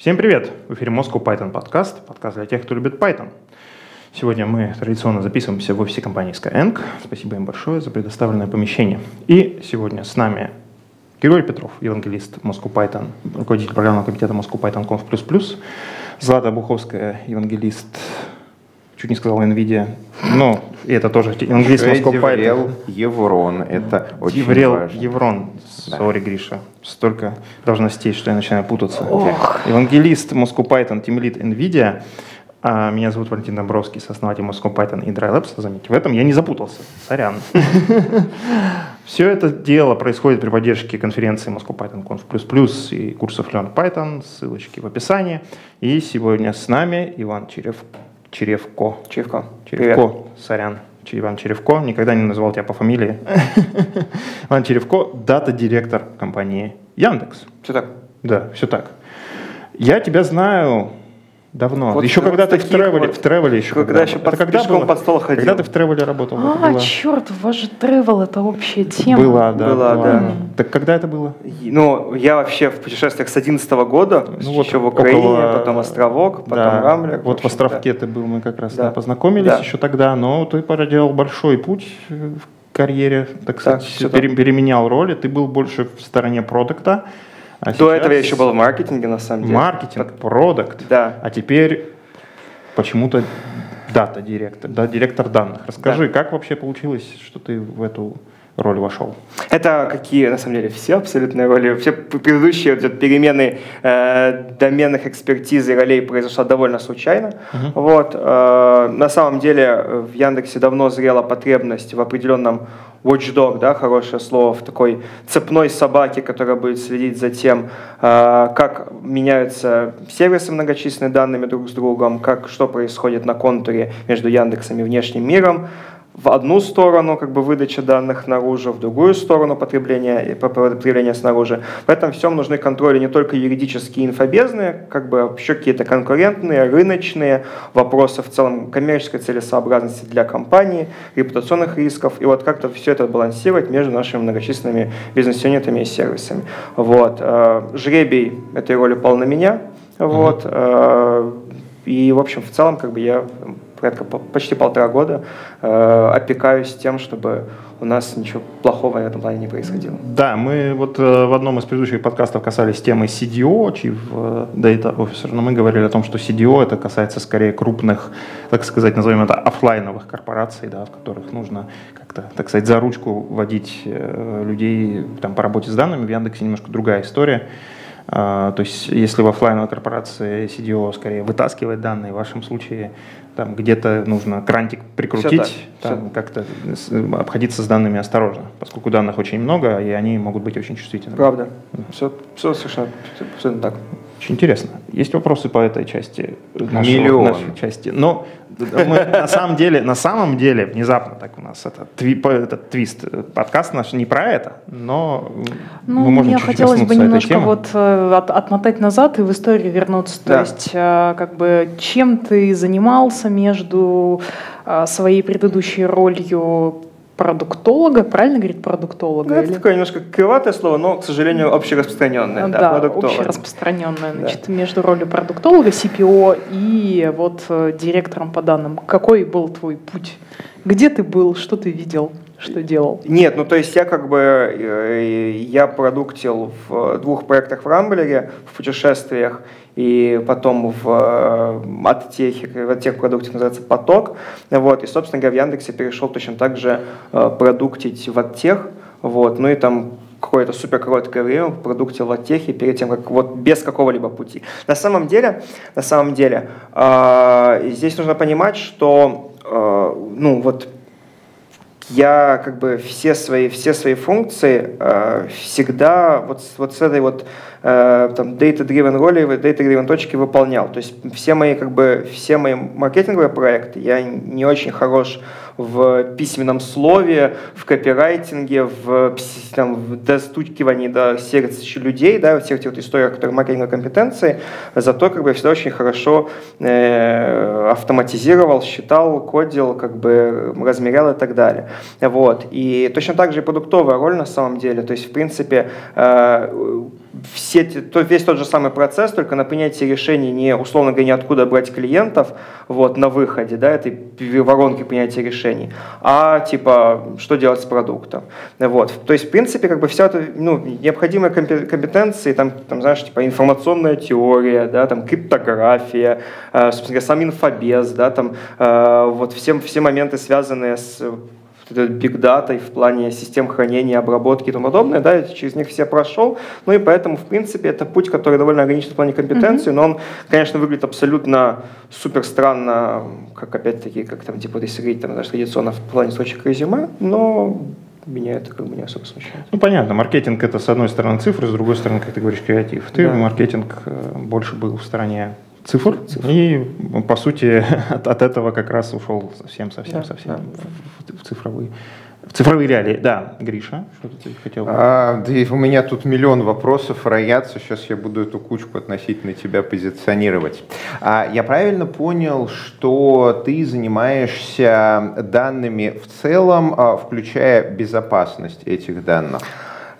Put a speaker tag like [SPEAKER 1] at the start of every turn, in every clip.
[SPEAKER 1] Всем привет! В эфире Moscow Python подкаст, подкаст для тех, кто любит Python. Сегодня мы традиционно записываемся в офисе компании Skyeng. Спасибо им большое за предоставленное помещение. И сегодня с нами Григорий Петров, евангелист Moscow Python, руководитель программного комитета Moscow Python Conf++, Злата Буховская, евангелист чуть не сказал NVIDIA, и это тоже английский Moscow Python.
[SPEAKER 2] Еврон, это очень
[SPEAKER 1] Еврел,
[SPEAKER 2] важно.
[SPEAKER 1] Еврон,
[SPEAKER 2] Да.
[SPEAKER 1] сори, Гриша, столько должностей, что я начинаю путаться.
[SPEAKER 3] Ох.
[SPEAKER 1] Евангелист Moscow Python, Lead NVIDIA. А меня зовут Валентин Домбровский, сооснователь Moscow Python и Dry Labs. Заметьте, в этом я не запутался. Сорян. Все это дело происходит при поддержке конференции Moscow Python Conf++ и курсов Learn Python, ссылочки в описании. И сегодня с нами Иван Черев... Черевко.
[SPEAKER 3] Чивко.
[SPEAKER 1] Черевко, сорян. Ч- Иван Черевко, никогда не называл тебя по фамилии. Иван Черевко, дата-директор компании Яндекс.
[SPEAKER 3] Все так.
[SPEAKER 1] Да, все так. Я тебя знаю давно.
[SPEAKER 3] Вот
[SPEAKER 1] еще когда ты в тревеле,
[SPEAKER 3] вот-
[SPEAKER 1] в тревеле еще.
[SPEAKER 3] когда еще
[SPEAKER 1] Это
[SPEAKER 3] под-
[SPEAKER 1] когда
[SPEAKER 3] пешком
[SPEAKER 1] было?
[SPEAKER 3] под стол ходил.
[SPEAKER 1] Когда ты в тревеле работал? Это
[SPEAKER 4] А,
[SPEAKER 1] было-
[SPEAKER 4] черт, у вас же тревел это общая тема.
[SPEAKER 1] Была, да.
[SPEAKER 3] Была, да.
[SPEAKER 1] Так когда это было?
[SPEAKER 3] Ну, я вообще в путешествиях с 11 года,
[SPEAKER 1] Ну, вот
[SPEAKER 3] еще в Украине,
[SPEAKER 1] около-
[SPEAKER 3] потом Островок, потом
[SPEAKER 1] Да.
[SPEAKER 3] Рамблер.
[SPEAKER 1] Вот в
[SPEAKER 3] да.
[SPEAKER 1] Островке ты был, мы как раз
[SPEAKER 3] Да.
[SPEAKER 1] да, познакомились
[SPEAKER 3] Да.
[SPEAKER 1] еще тогда, но ты проделал большой путь э, в карьере, так сказать,
[SPEAKER 3] всё
[SPEAKER 1] пере-
[SPEAKER 3] так.
[SPEAKER 1] переменял роли, ты был больше в стороне продукта. А
[SPEAKER 3] До этого я еще был в маркетинге, на самом деле.
[SPEAKER 1] Маркетинг, продукт.
[SPEAKER 3] Да.
[SPEAKER 1] А теперь почему-то дата-директор, да, директор данных. Расскажи, как вообще получилось, что ты в эту роль вошел?
[SPEAKER 3] Это какие, на самом деле, все абсолютные роли. Все предыдущие вот перемены э, доменных экспертиз и ролей произошла довольно случайно. Вот, э, на самом деле э, в Яндексе давно зрела потребность в определенном watchdog, да, хорошее слово, в такой цепной собаке, которая будет следить за тем, э, как меняются сервисы многочисленными данными друг с другом, как, что происходит на контуре между Яндексом и внешним миром, в одну сторону как бы выдача данных наружу, в другую сторону потребления, потребления снаружи. В этом всем нужны контроли не только юридические инфобезные, как бы еще какие-то конкурентные, рыночные, вопросы в целом коммерческой целесообразности для компании, репутационных рисков, и вот как-то все это балансировать между нашими многочисленными бизнес-юнитами и сервисами. Вот. э, Жребий этой роли пал на меня, вот, э, и, в общем, в целом, как бы я порядка по- почти полтора года э, опекаюсь тем, чтобы у нас ничего плохого в этом плане не происходило.
[SPEAKER 1] Да, мы вот э, в одном из предыдущих подкастов касались темы CDO, Chief э, Data Officer, но мы говорили о том, что CDO это касается скорее крупных, так сказать, назовем это оффлайновых корпораций, да, в которых нужно как-то, так сказать, за ручку водить э, людей там, по работе с данными. В Яндексе немножко другая история. А, То есть, если в оффлайновой корпорации CDO скорее вытаскивает данные, в вашем случае там где-то нужно крантик прикрутить,
[SPEAKER 3] так,
[SPEAKER 1] там как-то с- обходиться с данными осторожно, поскольку данных очень много, и они могут быть очень чувствительными.
[SPEAKER 3] Правда. Все, все совершенно абсолютно так.
[SPEAKER 1] Очень интересно. Есть вопросы по этой части? нашего-
[SPEAKER 2] Миллион.
[SPEAKER 1] нашей части. Но мы на самом деле, на самом деле, внезапно так у нас это, тви- этот твист. Подкаст наш не про это, но
[SPEAKER 4] Ну,
[SPEAKER 1] мы можем
[SPEAKER 4] мне
[SPEAKER 1] чуть-чуть
[SPEAKER 4] хотелось бы немножко вот э, от- отмотать назад и в историю вернуться. То
[SPEAKER 3] Да.
[SPEAKER 4] есть, э, как бы, чем ты занимался между э, своей предыдущей ролью продуктолога, правильно говорить продуктолога?
[SPEAKER 3] Ну, это такое немножко крылатое слово, но, к сожалению, общераспространенное. Да,
[SPEAKER 4] да,
[SPEAKER 3] продуктолог.
[SPEAKER 4] общераспространенная. Значит, между ролью продуктолога, CPO и вот э, директором по данным. Какой был твой путь? Где ты был? Что ты видел? Что делал?
[SPEAKER 3] Нет, ну то есть я как бы, э, я продуктил в двух проектах в Рамблере, в путешествиях, и потом в э, Оттехе, в Оттех-продукте называется «Поток». Вот, и, собственно говоря, в Яндексе перешел точно так же э, продуктить в Оттех, вот, ну и там какое-то супер короткое время в Оттехе перед тем, как вот без какого-либо пути. На самом деле, на самом деле, э, здесь нужно понимать, что, э, ну вот, я как бы все свои, все свои функции э, всегда вот, вот с этой вот э, там data-driven роли, data-driven точки выполнял. То есть все мои как бы все мои маркетинговые проекты, я не очень хорош в письменном слове, в копирайтинге, в, там, в достукивании до сердца людей, да, во всех этих вот историях, которые маркетинговой компетенции, зато как бы я всегда очень хорошо э, автоматизировал, считал, кодил, как бы размерял и так далее. Вот. И точно так же и продуктовая роль на самом деле. То есть, в принципе, э, все, то, весь тот же самый процесс, только на принятие решений не, условно говоря, не откуда брать клиентов вот, на выходе, да, этой воронки принятия решений, а типа, что делать с продуктом. Вот. То есть, в принципе, как бы вся эта ну, необходимые компетенции, там, там, знаешь, типа информационная теория, да, там, криптография, э, собственно говоря, сам инфобез, да, там, э, вот все, все моменты, связанные с биг датой в плане систем хранения, обработки и тому подобное, да, через них все прошел, ну и поэтому, в принципе, это путь, который довольно ограничен в плане компетенции, mm-hmm. но он, конечно, выглядит абсолютно супер странно, как опять-таки, как там, типа, если говорить, там, даже традиционно в плане строчек резюме, но меня это как бы не особо смущает.
[SPEAKER 1] Ну, понятно, маркетинг это с одной стороны цифры, с другой стороны, как ты говоришь, креатив. Ты да. маркетинг э, больше был в стороне цифр, цифр. и, по сути, от, от этого как раз ушел совсем-совсем-совсем да, совсем да. В, в цифровые в цифровые реалии. Да, Гриша, что ты хотел?
[SPEAKER 2] А, да у меня тут миллион вопросов роятся. Сейчас я буду эту кучку относительно тебя позиционировать. А, я правильно понял, что ты занимаешься данными в целом, а, включая безопасность этих данных?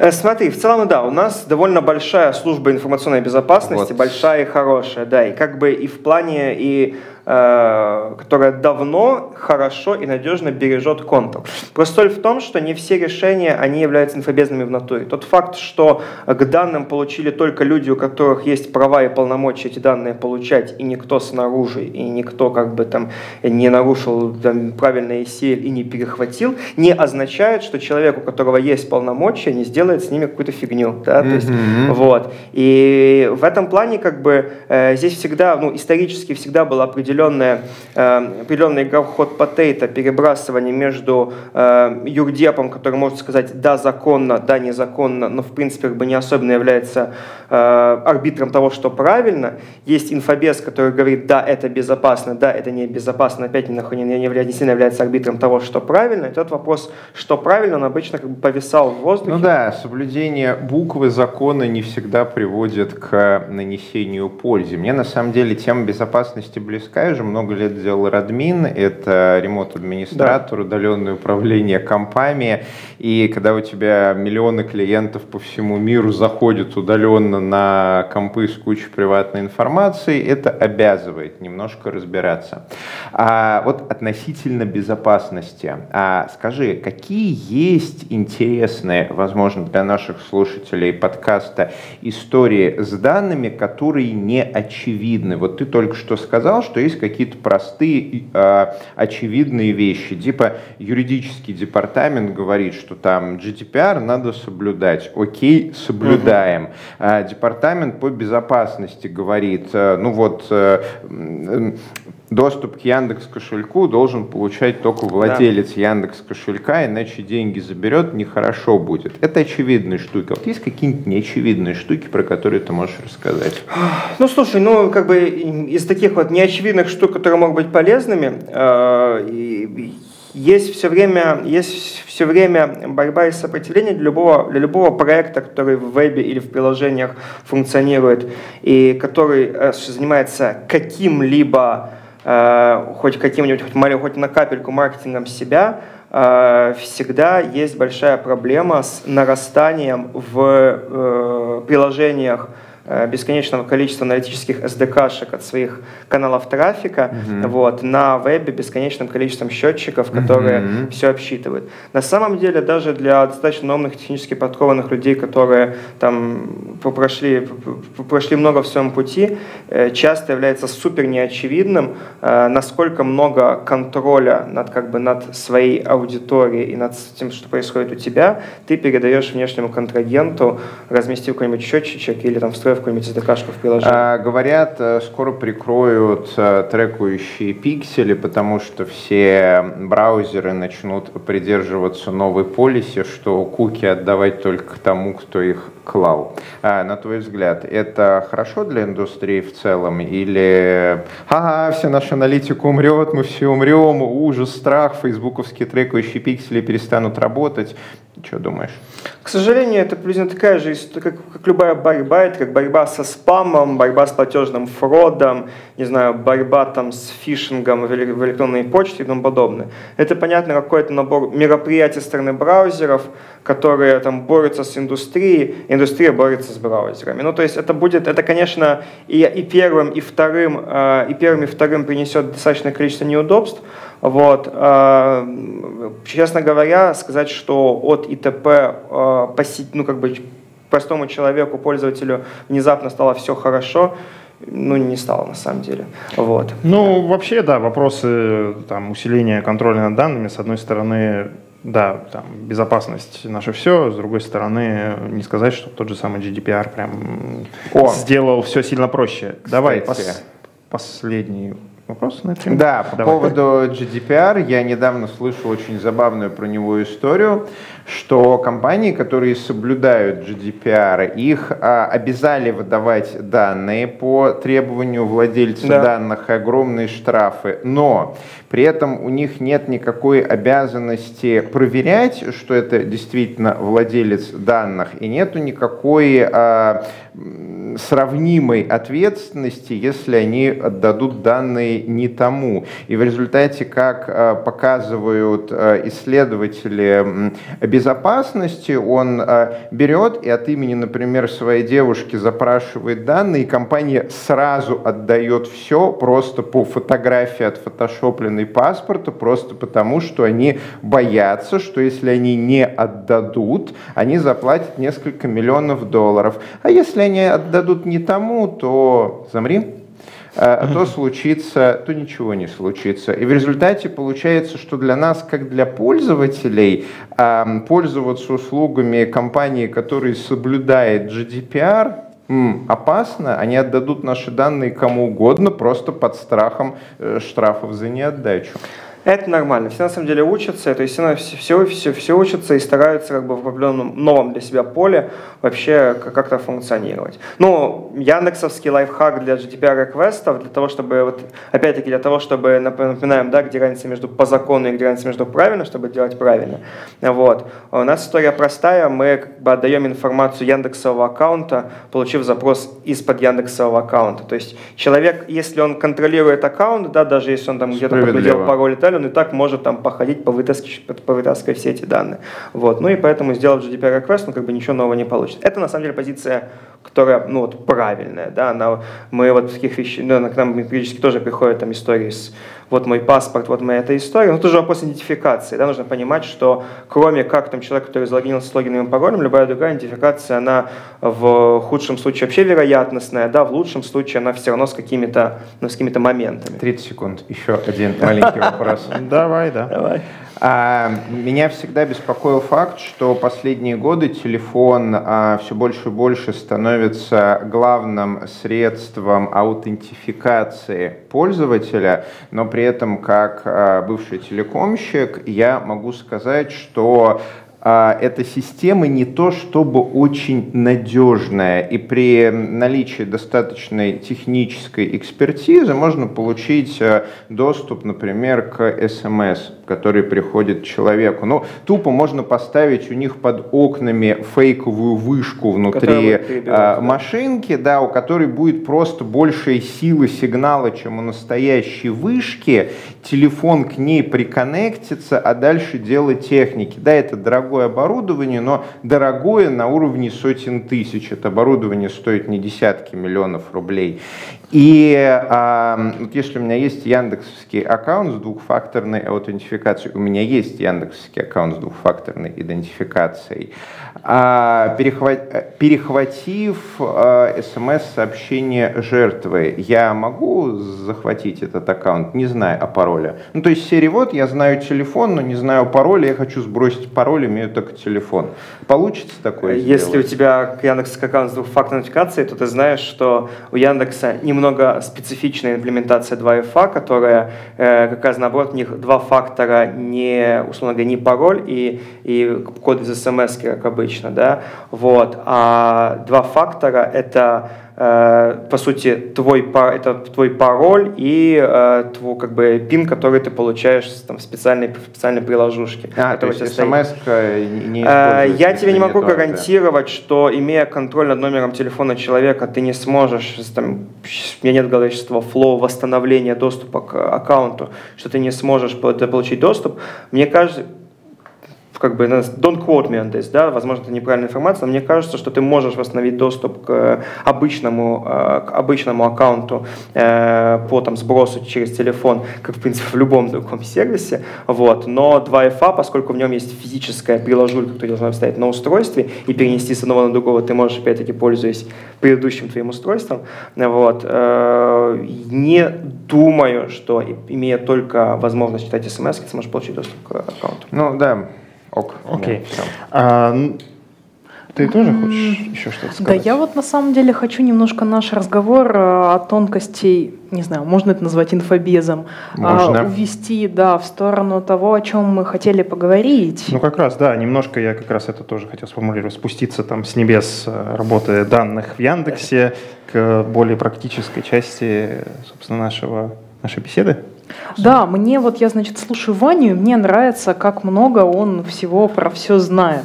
[SPEAKER 3] Э, смотри, в целом, да, у нас довольно большая служба информационной безопасности, вот. большая и хорошая, да, и как бы и в плане и которая давно, хорошо и надежно бережет контур. Просто соль в том, что не все решения, они являются инфобезными в натуре. Тот факт, что к данным получили только люди, у которых есть права и полномочия эти данные получать, и никто снаружи, и никто как бы там не нарушил там, правильный SEL и не перехватил, не означает, что человек, у которого есть полномочия, не сделает с ними какую-то фигню. Да? Mm-hmm. То есть, вот. И в этом плане как бы э, здесь всегда, ну, исторически всегда было определено определенная, э, определенный ход потейта, перебрасывание между э, юрдепом, который может сказать да, законно, да, незаконно, но в принципе как бы не особенно является э, арбитром того, что правильно. Есть инфобес, который говорит да, это безопасно, да, это не безопасно, опять не, не, не сильно является арбитром того, что правильно. И тот вопрос, что правильно, он обычно как бы повисал в воздухе.
[SPEAKER 2] Ну да, соблюдение буквы закона не всегда приводит к нанесению пользы. Мне на самом деле тема безопасности близка, же много лет делал Радмин, это ремонт-администратор, да. удаленное управление компами, и когда у тебя миллионы клиентов по всему миру заходят удаленно на компы с кучей приватной информации, это обязывает немножко разбираться. А вот относительно безопасности, а скажи, какие есть интересные, возможно, для наших слушателей подкаста истории с данными, которые не очевидны? Вот ты только что сказал, что есть какие-то простые, э, очевидные вещи. Типа юридический департамент говорит, что там GDPR надо соблюдать. Окей, соблюдаем. Угу. А департамент по безопасности говорит, э, ну вот э, доступ к Яндекс кошельку должен получать только владелец да. Яндекс кошелька, иначе деньги заберет, нехорошо будет. Это очевидные штуки. Вот есть какие-нибудь неочевидные штуки, про которые ты можешь рассказать?
[SPEAKER 3] Ну, слушай, ну, как бы из таких вот неочевидных штук, которые могут быть полезными, э, есть все время, есть все время борьба и сопротивление для любого, для любого проекта, который в вебе или в приложениях функционирует, и который э, занимается каким-либо хоть каким-нибудь, хоть, хоть на капельку маркетингом себя, э, всегда есть большая проблема с нарастанием в э, приложениях Э, бесконечного количества аналитических SDK-шек от своих каналов трафика mm-hmm. вот, на вебе бесконечным количеством счетчиков, которые mm-hmm. все обсчитывают. На самом деле, даже для достаточно умных, технически подкованных людей, которые там прошли, прошли много в своем пути, э, часто является супер неочевидным, э, насколько много контроля над, как бы, над своей аудиторией и над тем, что происходит у тебя, ты передаешь внешнему контрагенту, разместив какой-нибудь счетчик или там встроив какую-нибудь SDK-шку в приложении?
[SPEAKER 2] А, говорят, э, скоро прикроют э, трекующие пиксели, потому что все браузеры начнут придерживаться новой полиси, что куки отдавать только тому, кто их клал. А, на твой взгляд, это хорошо для индустрии в целом? Или, ага, вся наша аналитика умрет, мы все умрем, ужас, страх, фейсбуковские трекающие пиксели перестанут работать? Что думаешь?
[SPEAKER 3] К сожалению, это приблизительно такая же, как, как любая борьба, это как борьба со спамом, борьба с платежным фродом, не знаю, борьба там с фишингом в электронной почте и тому подобное. Это, понятно, какой-то набор мероприятий стороны браузеров, которые там борются с индустрией, индустрия борется с браузерами. Ну, то есть это будет, это, конечно, и, и первым, и вторым, э, и первым, и вторым принесет достаточное количество неудобств, вот. Э, честно говоря, сказать, что от ИТП э, ну, как бы простому человеку, пользователю внезапно стало все хорошо, ну, не стало на самом деле. Вот.
[SPEAKER 1] Ну, вообще, да, вопросы там, усиления контроля над данными, с одной стороны, да, там, безопасность наше все, с другой стороны, не сказать, что тот же самый GDPR прям О. сделал все сильно проще. Кстати. Давай, пос последний вопрос на
[SPEAKER 2] эту Да, по Давай. поводу GDPR я недавно слышал очень забавную про него историю что компании, которые соблюдают GDPR, их а, обязали выдавать данные по требованию владельца да. данных, огромные штрафы, но при этом у них нет никакой обязанности проверять, что это действительно владелец данных, и нету никакой а, сравнимой ответственности, если они отдадут данные не тому. И в результате, как а, показывают а, исследователи, безопасности он э, берет и от имени, например, своей девушки запрашивает данные, и компания сразу отдает все просто по фотографии от фотошопленной паспорта, просто потому, что они боятся, что если они не отдадут, они заплатят несколько миллионов долларов. А если они отдадут не тому, то замри. А то случится, то ничего не случится. И в результате получается, что для нас, как для пользователей, пользоваться услугами компании, которая соблюдает GDPR, опасно, они отдадут наши данные кому угодно, просто под страхом э, штрафов за неотдачу.
[SPEAKER 3] Это нормально. Все на самом деле учатся, то есть все, все, все, все учатся и стараются как бы в определенном новом для себя поле вообще как-то функционировать. Ну, яндексовский лайфхак для GDPR реквестов, для того, чтобы, вот, опять-таки, для того, чтобы, напоминаем, да, где разница между по закону и где разница между правильно, чтобы делать правильно. Вот. У нас история простая, мы как бы отдаем информацию яндексового аккаунта, получив запрос из-под яндексового аккаунта. То есть человек, если он контролирует аккаунт, да, даже если он там где-то подглядел пароль и далее, он и так может там походить, повытаскивать, повытаскивать все эти данные. Вот. Ну и поэтому, сделав GDPR request, ну как бы ничего нового не получится. Это на самом деле позиция, которая, ну вот, правильная, да, она, мы вот таких вещей, ну, к нам периодически тоже приходят там истории с вот мой паспорт, вот моя эта история. Но тоже вопрос идентификации. Да, нужно понимать, что кроме как там человек, который залогинился с логином и паролем, любая другая идентификация, она в худшем случае вообще вероятностная, да, в лучшем случае она все равно с какими-то ну, с какими-то моментами.
[SPEAKER 2] 30 секунд. Еще один маленький вопрос.
[SPEAKER 1] Давай, да.
[SPEAKER 3] Давай.
[SPEAKER 2] А, меня всегда беспокоил факт, что последние годы телефон а, все больше и больше становится главным средством аутентификации пользователя, но при этом как а, бывший телекомщик я могу сказать, что эта система не то чтобы очень надежная, и при наличии достаточной технической экспертизы можно получить доступ, например, к СМС, который приходит человеку. Ну, тупо можно поставить у них под окнами фейковую вышку внутри а, машинки, да, у которой будет просто большая сила сигнала, чем у настоящей вышки, телефон к ней приконнектится, а дальше дело техники. Да, это дорого дорогое оборудование, но дорогое на уровне сотен тысяч. Это оборудование стоит не десятки миллионов рублей. И а, вот если у меня есть яндексовский аккаунт с двухфакторной аутентификацией, у меня есть яндексовский аккаунт с двухфакторной идентификацией, а, перехват, перехватив а, смс-сообщение жертвы, я могу захватить этот аккаунт, не зная о пароле? Ну, то есть серии вот, я знаю телефон, но не знаю пароля, я хочу сбросить пароль, имею только телефон. Получится такое
[SPEAKER 3] Если
[SPEAKER 2] сделать?
[SPEAKER 3] у тебя Яндекс аккаунт с двухфакторной аутентификацией, то ты знаешь, что у Яндекса немного немного специфичная имплементация 2FA, которая э, как раз наоборот, у них два фактора, не, условно говоря, не пароль и, и код из смс, как обычно, да, вот, а два фактора — это по сути, твой, это твой пароль и э, твой, как бы, пин, который ты получаешь там, в специальной, в специальной приложушке.
[SPEAKER 2] А, то есть смс не
[SPEAKER 3] Я тебе не могу гарантировать, что, имея контроль над номером телефона человека, ты не сможешь, там, у меня нет количества флоу восстановления доступа к аккаунту, что ты не сможешь получить доступ. Мне кажется, как бы, don't quote me on this, да, возможно, это неправильная информация, но мне кажется, что ты можешь восстановить доступ к обычному, э, к обычному аккаунту э, по там, сбросу через телефон, как, в принципе, в любом другом сервисе, вот, но 2FA, поскольку в нем есть физическая приложулька, которую должна вставить на устройстве и перенести с одного на другого, ты можешь, опять-таки, пользуясь предыдущим твоим устройством, вот, э, не думаю, что, имея только возможность читать смс, ты сможешь получить доступ к аккаунту.
[SPEAKER 2] Ну, да, Ок.
[SPEAKER 1] Окей. А, ты тоже хочешь еще что-то сказать?
[SPEAKER 4] Да, я вот на самом деле хочу немножко наш разговор э, о тонкостей, не знаю, можно это назвать инфобезом,
[SPEAKER 1] а, можно.
[SPEAKER 4] увести, да, в сторону того, о чем мы хотели поговорить.
[SPEAKER 1] Ну как раз, да, немножко я как раз это тоже хотел сформулировать, спуститься там с небес э, работы данных в Яндексе к более практической части, собственно, нашего, нашей беседы.
[SPEAKER 4] Да, мне вот я, значит, слушаю Ваню, и мне нравится, как много он всего про все знает.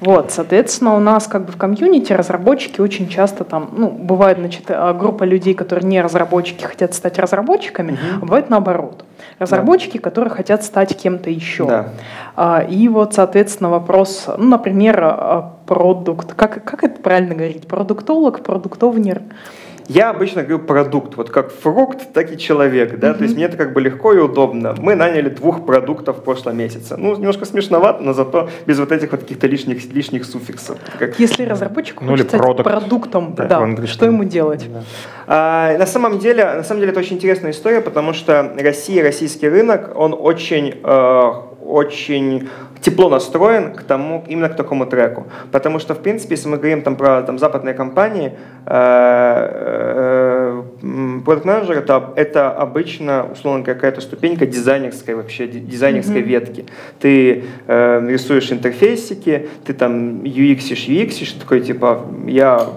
[SPEAKER 4] Вот, соответственно, у нас как бы в комьюнити разработчики очень часто там, ну, бывает, значит, э, группа людей, которые не разработчики, хотят стать разработчиками, угу. а бывает наоборот. Разработчики, да. которые хотят стать кем-то еще. Да. А, и вот, соответственно, вопрос, ну, например, а, продукт, как, как это правильно говорить, продуктолог, продуктовнер?
[SPEAKER 3] Я обычно говорю продукт, вот как фрукт, так и человек, да, mm-hmm. то есть мне это как бы легко и удобно. Мы наняли двух продуктов в прошлом месяце. Ну, немножко смешновато, но зато без вот этих вот каких-то лишних, лишних суффиксов.
[SPEAKER 4] Как... Если разработчик ну, хочет стать продуктом, да, да что ему делать? Да.
[SPEAKER 3] А, на самом деле, на самом деле это очень интересная история, потому что Россия, российский рынок, он очень, э, очень тепло настроен к тому, именно к такому треку. Потому что, в принципе, если мы говорим там, про там, западные компании, продукт менеджер это, это обычно, условно, какая-то ступенька дизайнерской вообще, дизайнерской mm-hmm. ветки. Ты э, рисуешь интерфейсики, ты там UX-ишь, UX-ишь, такой типа, я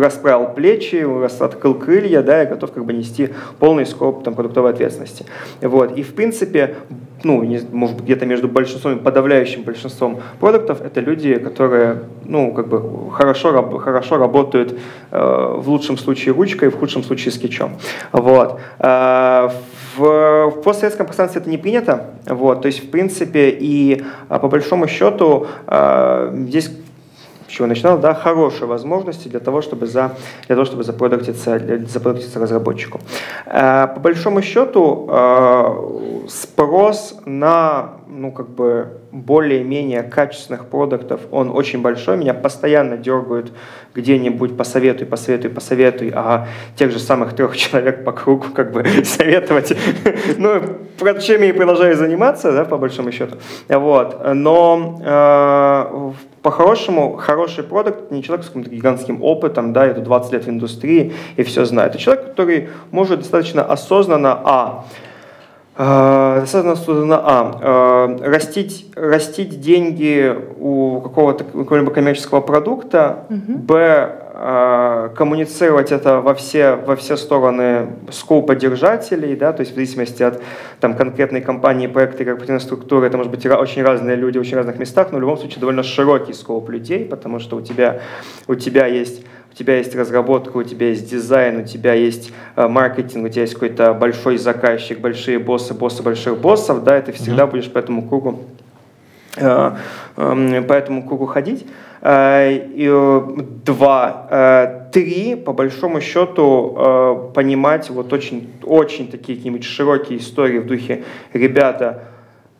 [SPEAKER 3] расправил плечи, открыл крылья, да, и готов как бы нести полный скоп там, продуктовой ответственности. Вот. И в принципе, ну, не, может где-то между большинством и подавляющим большинством продуктов, это люди, которые, ну, как бы хорошо, раб, хорошо работают э, в лучшем случае ручкой, в худшем случае скетчом. Вот. Э, в, в постсоветском пространстве это не принято, вот, то есть, в принципе, и э, по большому счету э, здесь чего начинал, да, хорошие возможности для того, чтобы, за, для того, чтобы запродуктиться, запродуктиться разработчику. Э, по большому счету э, спрос на ну, как бы более-менее качественных продуктов, он очень большой. Меня постоянно дергают где-нибудь посоветуй, посоветуй, посоветуй, а тех же самых трех человек по кругу как бы советовать. Ну, чем я и продолжаю заниматься, да, по большому счету. Вот. Но э, по-хорошему, хороший продукт не человек с каким-то гигантским опытом, да, это 20 лет в индустрии и все знает. Это человек, который может достаточно осознанно, а, э, достаточно осознанно, а, э, растить, растить деньги у какого-то какого-либо коммерческого продукта, угу. б, а, коммуницировать это во все, во все стороны скопа держателей, да, то есть в зависимости от там, конкретной компании, проекта корпоративной структуры, это может быть очень разные люди в очень разных местах, но в любом случае довольно широкий скоп людей, потому что у тебя, у тебя есть тебя есть разработка, у тебя есть дизайн, у тебя есть э, маркетинг, у тебя есть какой-то большой заказчик, большие боссы, боссы больших боссов, да, и ты всегда mm-hmm. будешь по этому кругу, э, э, по этому кругу ходить. Э, два, три, по большому счету, понимать вот очень, очень такие какие-нибудь широкие истории в духе «ребята,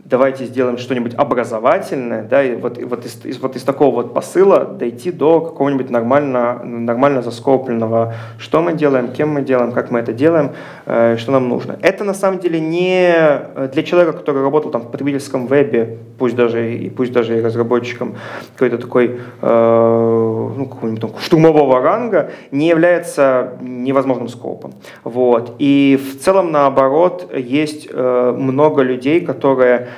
[SPEAKER 3] давайте сделаем что-нибудь образовательное, да, и вот, и вот, из, из, вот из такого вот посыла дойти до какого-нибудь нормально, нормально заскопленного, что мы делаем, кем мы делаем, как мы это делаем, э, что нам нужно. Это на самом деле не для человека, который работал там в потребительском вебе, пусть даже и пусть даже и разработчиком какой-то такой э, ну, какого-нибудь там, штурмового ранга, не является невозможным скопом. Вот. И в целом наоборот есть э, много людей, которые э,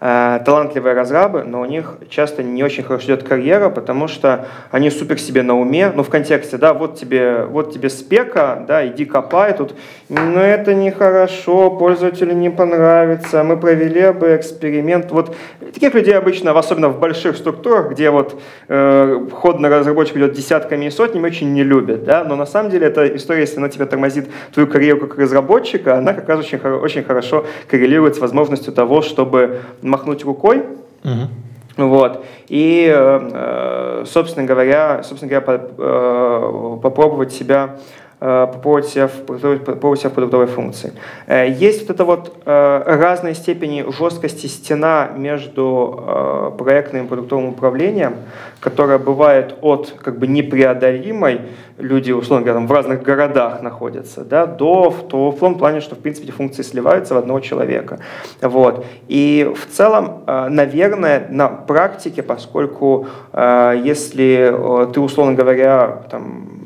[SPEAKER 3] талантливые разрабы, но у них часто не очень хорошо идет карьера, потому что они супер себе на уме, ну в контексте, да, вот тебе, вот тебе спека, да, иди копай тут, но это нехорошо, пользователю не понравится, мы провели бы эксперимент. Вот таких людей обычно, особенно в больших структурах, где вот э, ход на разработчик идет десятками и сотнями, очень не любят, да, но на самом деле эта история, если она тебя тормозит твою карьеру как разработчика, она как раз очень, очень хорошо коррелирует с возможностью того, чтобы махнуть рукой, угу. вот, и, э, собственно говоря, собственно говоря, э, попробовать себя попробовать себя, в, попробовать себя в продуктовой функции. Э, есть вот эта вот разной степени жесткости стена между проектным и продуктовым управлением, которая бывает от как бы непреодолимой, люди, условно говоря, там, в разных городах находятся, да, до в, в том плане, что, в принципе, функции сливаются в одного человека. Вот. И в целом, э, наверное, на практике, поскольку э, если э, ты, условно говоря, там,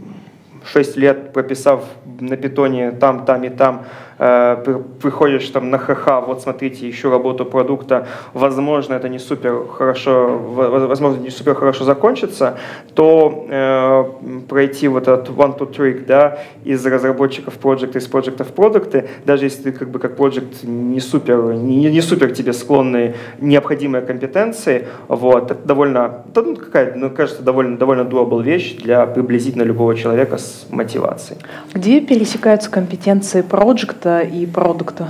[SPEAKER 3] 6 лет прописав на питоне там, там и там, приходишь там на ХХ, вот смотрите, ищу работу продукта, возможно, это не супер хорошо, возможно, не супер хорошо закончится, то э, пройти вот этот one to trick, да, из разработчиков проекта, из проекта в продукты, даже если ты как бы как проект не супер, не, не супер тебе склонны необходимые компетенции, вот, это довольно, ну, какая, ну, кажется, довольно, довольно doable вещь для приблизительно любого человека с мотивацией.
[SPEAKER 4] Где пересекаются компетенции проекта проекта и продукта?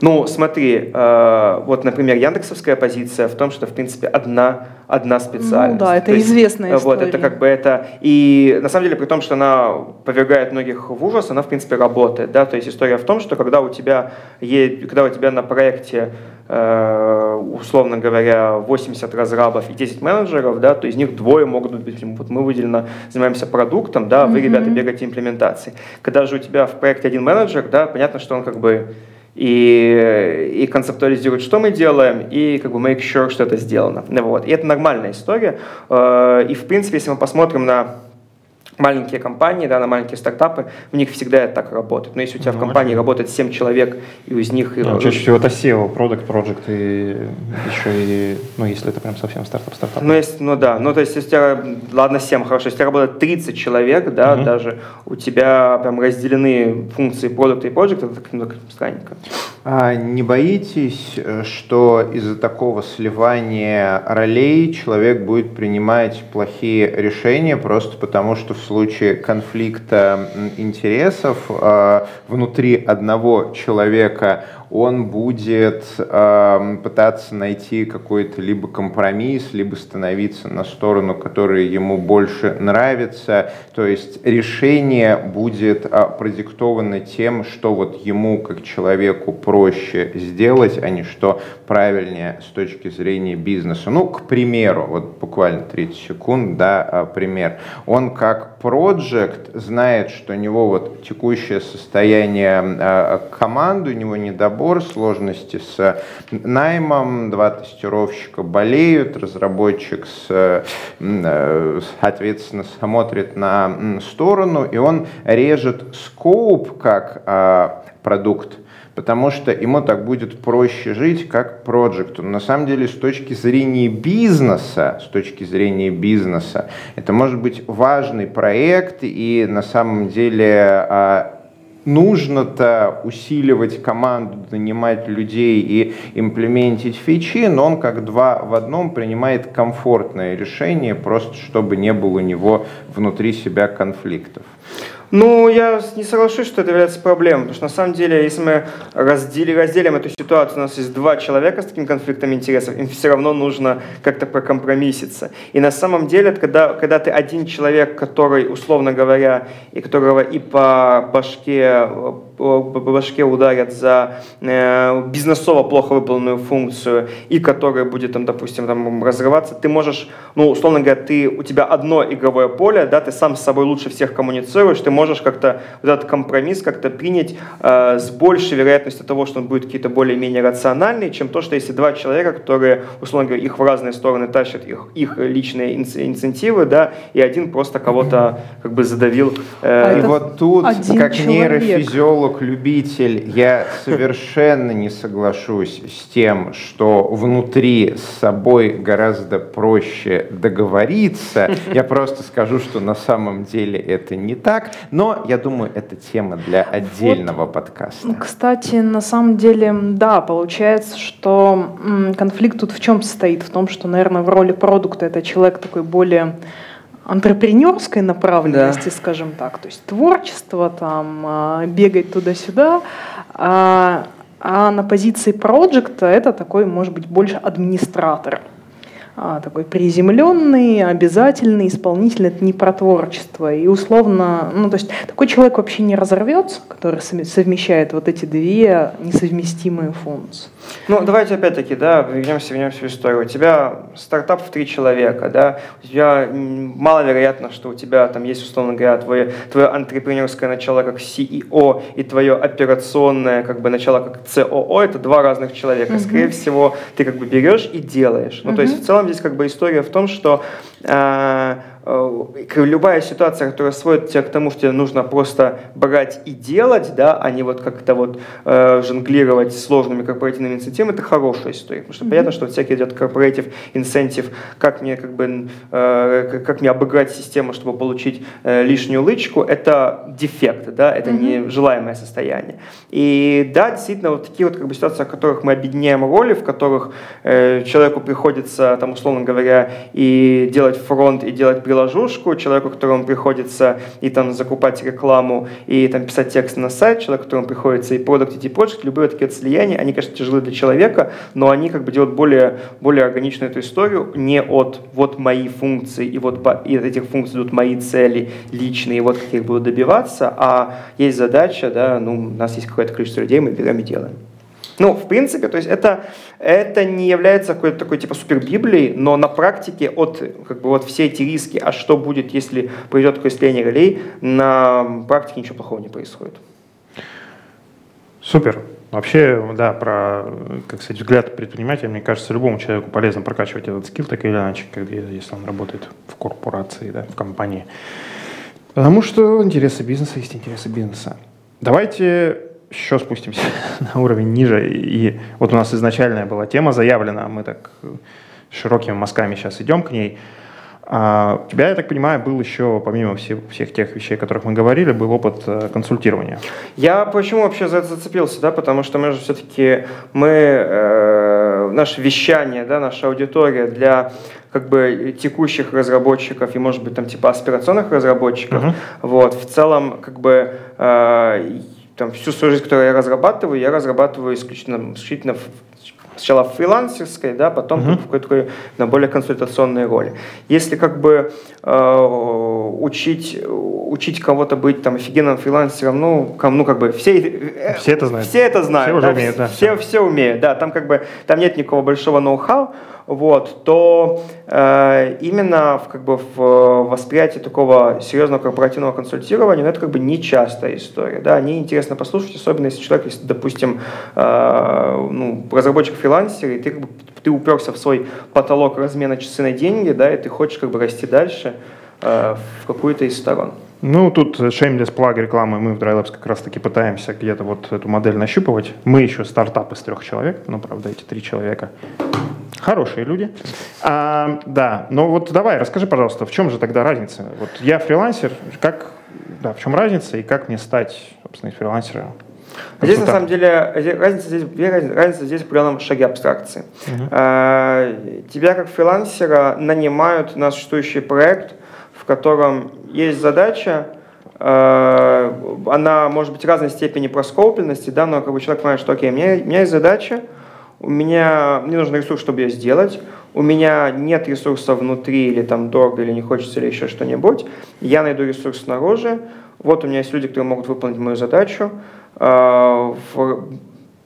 [SPEAKER 3] Ну, смотри, э, вот, например, яндексовская позиция в том, что, в принципе, одна, одна специальность.
[SPEAKER 4] Ну да, это То известная
[SPEAKER 3] есть, Вот, это как бы это... И на самом деле, при том, что она повергает многих в ужас, она, в принципе, работает, да, то есть история в том, что когда у тебя, есть, когда у тебя на проекте э, условно говоря, 80 разрабов и 10 менеджеров, да, то из них двое могут быть, вот мы выделенно занимаемся продуктом, да, вы, mm-hmm. ребята, бегаете имплементацией. Когда же у тебя в проекте один менеджер, да, понятно, что он как бы и, и концептуализирует, что мы делаем, и как бы make sure, что это сделано. Вот. И это нормальная история. Э, и, в принципе, если мы посмотрим на маленькие компании, да, на маленькие стартапы, у них всегда это так работает. Но если у тебя ну, в компании очень... работает 7 человек, и из них...
[SPEAKER 1] Ну, чаще всего это CEO, Product Project, и еще и, ну, если это прям совсем стартап-стартап.
[SPEAKER 3] Ну, если, ну да, ну то есть если у тебя, ладно, 7, хорошо, если у тебя работает 30 человек, да, угу. даже у тебя прям разделены функции продукта и Project, это немного странненько.
[SPEAKER 2] А не боитесь, что из-за такого сливания ролей человек будет принимать плохие решения просто потому, что в случае конфликта интересов э, внутри одного человека он будет э, пытаться найти какой-то либо компромисс, либо становиться на сторону, которая ему больше нравится. То есть решение будет э, продиктовано тем, что вот ему как человеку проще сделать, а не что правильнее с точки зрения бизнеса. Ну, к примеру, вот буквально 30 секунд, да, э, пример. Он как проект знает, что у него вот текущее состояние э, команды, у него недобор сложности с наймом, два тестировщика болеют, разработчик, с, соответственно, смотрит на сторону, и он режет скоуп как а, продукт, потому что ему так будет проще жить как проекту. На самом деле, с точки зрения бизнеса, с точки зрения бизнеса, это может быть важный проект, и на самом деле а, нужно-то усиливать команду, нанимать людей и имплементить фичи, но он как два в одном принимает комфортное решение, просто чтобы не было у него внутри себя конфликтов.
[SPEAKER 3] Ну, я не соглашусь, что это является проблемой, потому что на самом деле, если мы раздели, разделим эту ситуацию, у нас есть два человека с таким конфликтом интересов, им все равно нужно как-то прокомпромисситься. И на самом деле, когда, когда ты один человек, который, условно говоря, и которого и по башке по башке ударят за э, бизнесово плохо выполненную функцию, и которая будет, там, допустим, там, разрываться, ты можешь, ну, условно говоря, ты, у тебя одно игровое поле, да, ты сам с собой лучше всех коммуницируешь, ты можешь можешь как-то вот этот компромисс как-то принять э, с большей вероятностью того, что он будет какие-то более-менее рациональные, чем то, что если два человека, которые, условно говоря, их в разные стороны тащат, их, их личные инцентивы, да, и один просто кого-то как бы задавил.
[SPEAKER 2] Э, а и вот тут, как человек. нейрофизиолог-любитель, я совершенно не соглашусь с тем, что внутри с собой гораздо проще договориться. Я просто скажу, что на самом деле это не так, но я думаю, это тема для отдельного вот, подкаста.
[SPEAKER 4] Кстати, на самом деле, да, получается, что конфликт тут в чем состоит? В том, что, наверное, в роли продукта это человек такой более антрепренерской направленности, да. скажем так, то есть творчество, там, а, бегать туда-сюда, а, а на позиции проекта это такой, может быть, больше администратор а, такой приземленный, обязательный, исполнительный, это не про творчество. И условно, ну то есть такой человек вообще не разорвется, который совмещает вот эти две несовместимые функции.
[SPEAKER 3] Ну, давайте опять-таки, да, вернемся, вернемся в историю. У тебя стартап в три человека, да, у тебя маловероятно, что у тебя там есть, условно говоря, твое, твое антрепренерское начало как CEO и твое операционное как бы начало как COO, это два разных человека. Mm-hmm. Скорее всего, ты как бы берешь и делаешь. Ну, mm-hmm. то есть в целом здесь как бы история в том, что э, любая ситуация, которая сводит тебя к тому, что тебе нужно просто брать и делать, да, а не вот как-то вот э, жонглировать сложными корпоративными инцентивами, это хорошая история. Потому что mm-hmm. понятно, что всякий идет корпоратив инцентив, как мне как бы э, как мне обыграть систему, чтобы получить э, лишнюю лычку, это дефект, да, это mm-hmm. желаемое состояние. И да, действительно, вот такие вот как бы ситуации, в которых мы объединяем роли, в которых э, человеку приходится, там, условно говоря, и делать фронт, и делать приложушку, человеку, которому приходится и там закупать рекламу, и там писать текст на сайт, человеку, которому приходится и продукт, и project, любые такие слияния, они, конечно, тяжелы для человека, но они как бы делают более, более органичную эту историю, не от вот мои функции, и вот по, и от этих функций идут мои цели личные, и вот как я их буду добиваться, а есть задача, да, ну, у нас есть какое-то количество людей, мы берем и делаем. Ну, в принципе, то есть это, это не является какой-то такой типа супербиблией, но на практике от как бы вот все эти риски, а что будет, если произойдет такое слияние ролей, на практике ничего плохого не происходит.
[SPEAKER 1] Супер. Вообще, да, про, как сказать, взгляд предпринимателя, мне кажется, любому человеку полезно прокачивать этот скилл так или иначе, когда, если он работает в корпорации, да, в компании. Потому что интересы бизнеса есть интересы бизнеса. Давайте еще спустимся на уровень ниже. И вот у нас изначальная была тема заявлена, мы так широкими мазками сейчас идем к ней. А у тебя, я так понимаю, был еще, помимо всех, всех тех вещей, о которых мы говорили, был опыт э, консультирования.
[SPEAKER 3] Я почему вообще за это зацепился, да, потому что мы же все-таки, мы, э, наше вещание, да, наша аудитория для как бы текущих разработчиков и, может быть, там типа аспирационных разработчиков, uh-huh. вот, в целом, как бы, э, там, всю свою жизнь, которую я разрабатываю, я разрабатываю исключительно, исключительно сначала в фрилансерской, да, потом uh-huh. в какой-то на более консультационной роли. Если как бы э, учить, учить кого-то быть там офигенным фрилансером, ну, кому, ну как бы все,
[SPEAKER 1] э, все это знают.
[SPEAKER 3] Все это знают.
[SPEAKER 1] Все
[SPEAKER 3] уже
[SPEAKER 1] да, умеют, да.
[SPEAKER 3] Все, все умеют, да, там как бы там нет никакого большого ноу-хау, вот, то э, именно в, как бы, в восприятии такого серьезного корпоративного консультирования, ну, это как бы нечастая история. Да? Они интересно послушать, особенно если человек, если, допустим, э, ну, разработчик-фрилансер, и ты, как бы, ты уперся в свой потолок размена часы на деньги, да, и ты хочешь как бы расти дальше э, в какую-то из сторон.
[SPEAKER 1] Ну, тут shameless плаг рекламы мы в DryLabs как раз-таки пытаемся где-то вот эту модель нащупывать. Мы еще стартап из трех человек, ну, правда, эти три человека Хорошие люди. А, да, но вот давай, расскажи, пожалуйста, в чем же тогда разница? Вот я фрилансер, как, да, в чем разница и как мне стать, собственно, фрилансером?
[SPEAKER 3] Здесь на самом деле разница здесь, разница здесь в определенном шаге абстракции. А, тебя как фрилансера нанимают на существующий проект, котором есть задача, а, она может быть разной степени проскопленности, да, но как бы человек понимает, что окей, у меня, у меня есть задача, у меня, мне нужен ресурс, чтобы ее сделать, у меня нет ресурса внутри, или там дорого, или не хочется, или еще что-нибудь, я найду ресурс снаружи, вот у меня есть люди, которые могут выполнить мою задачу, а, в,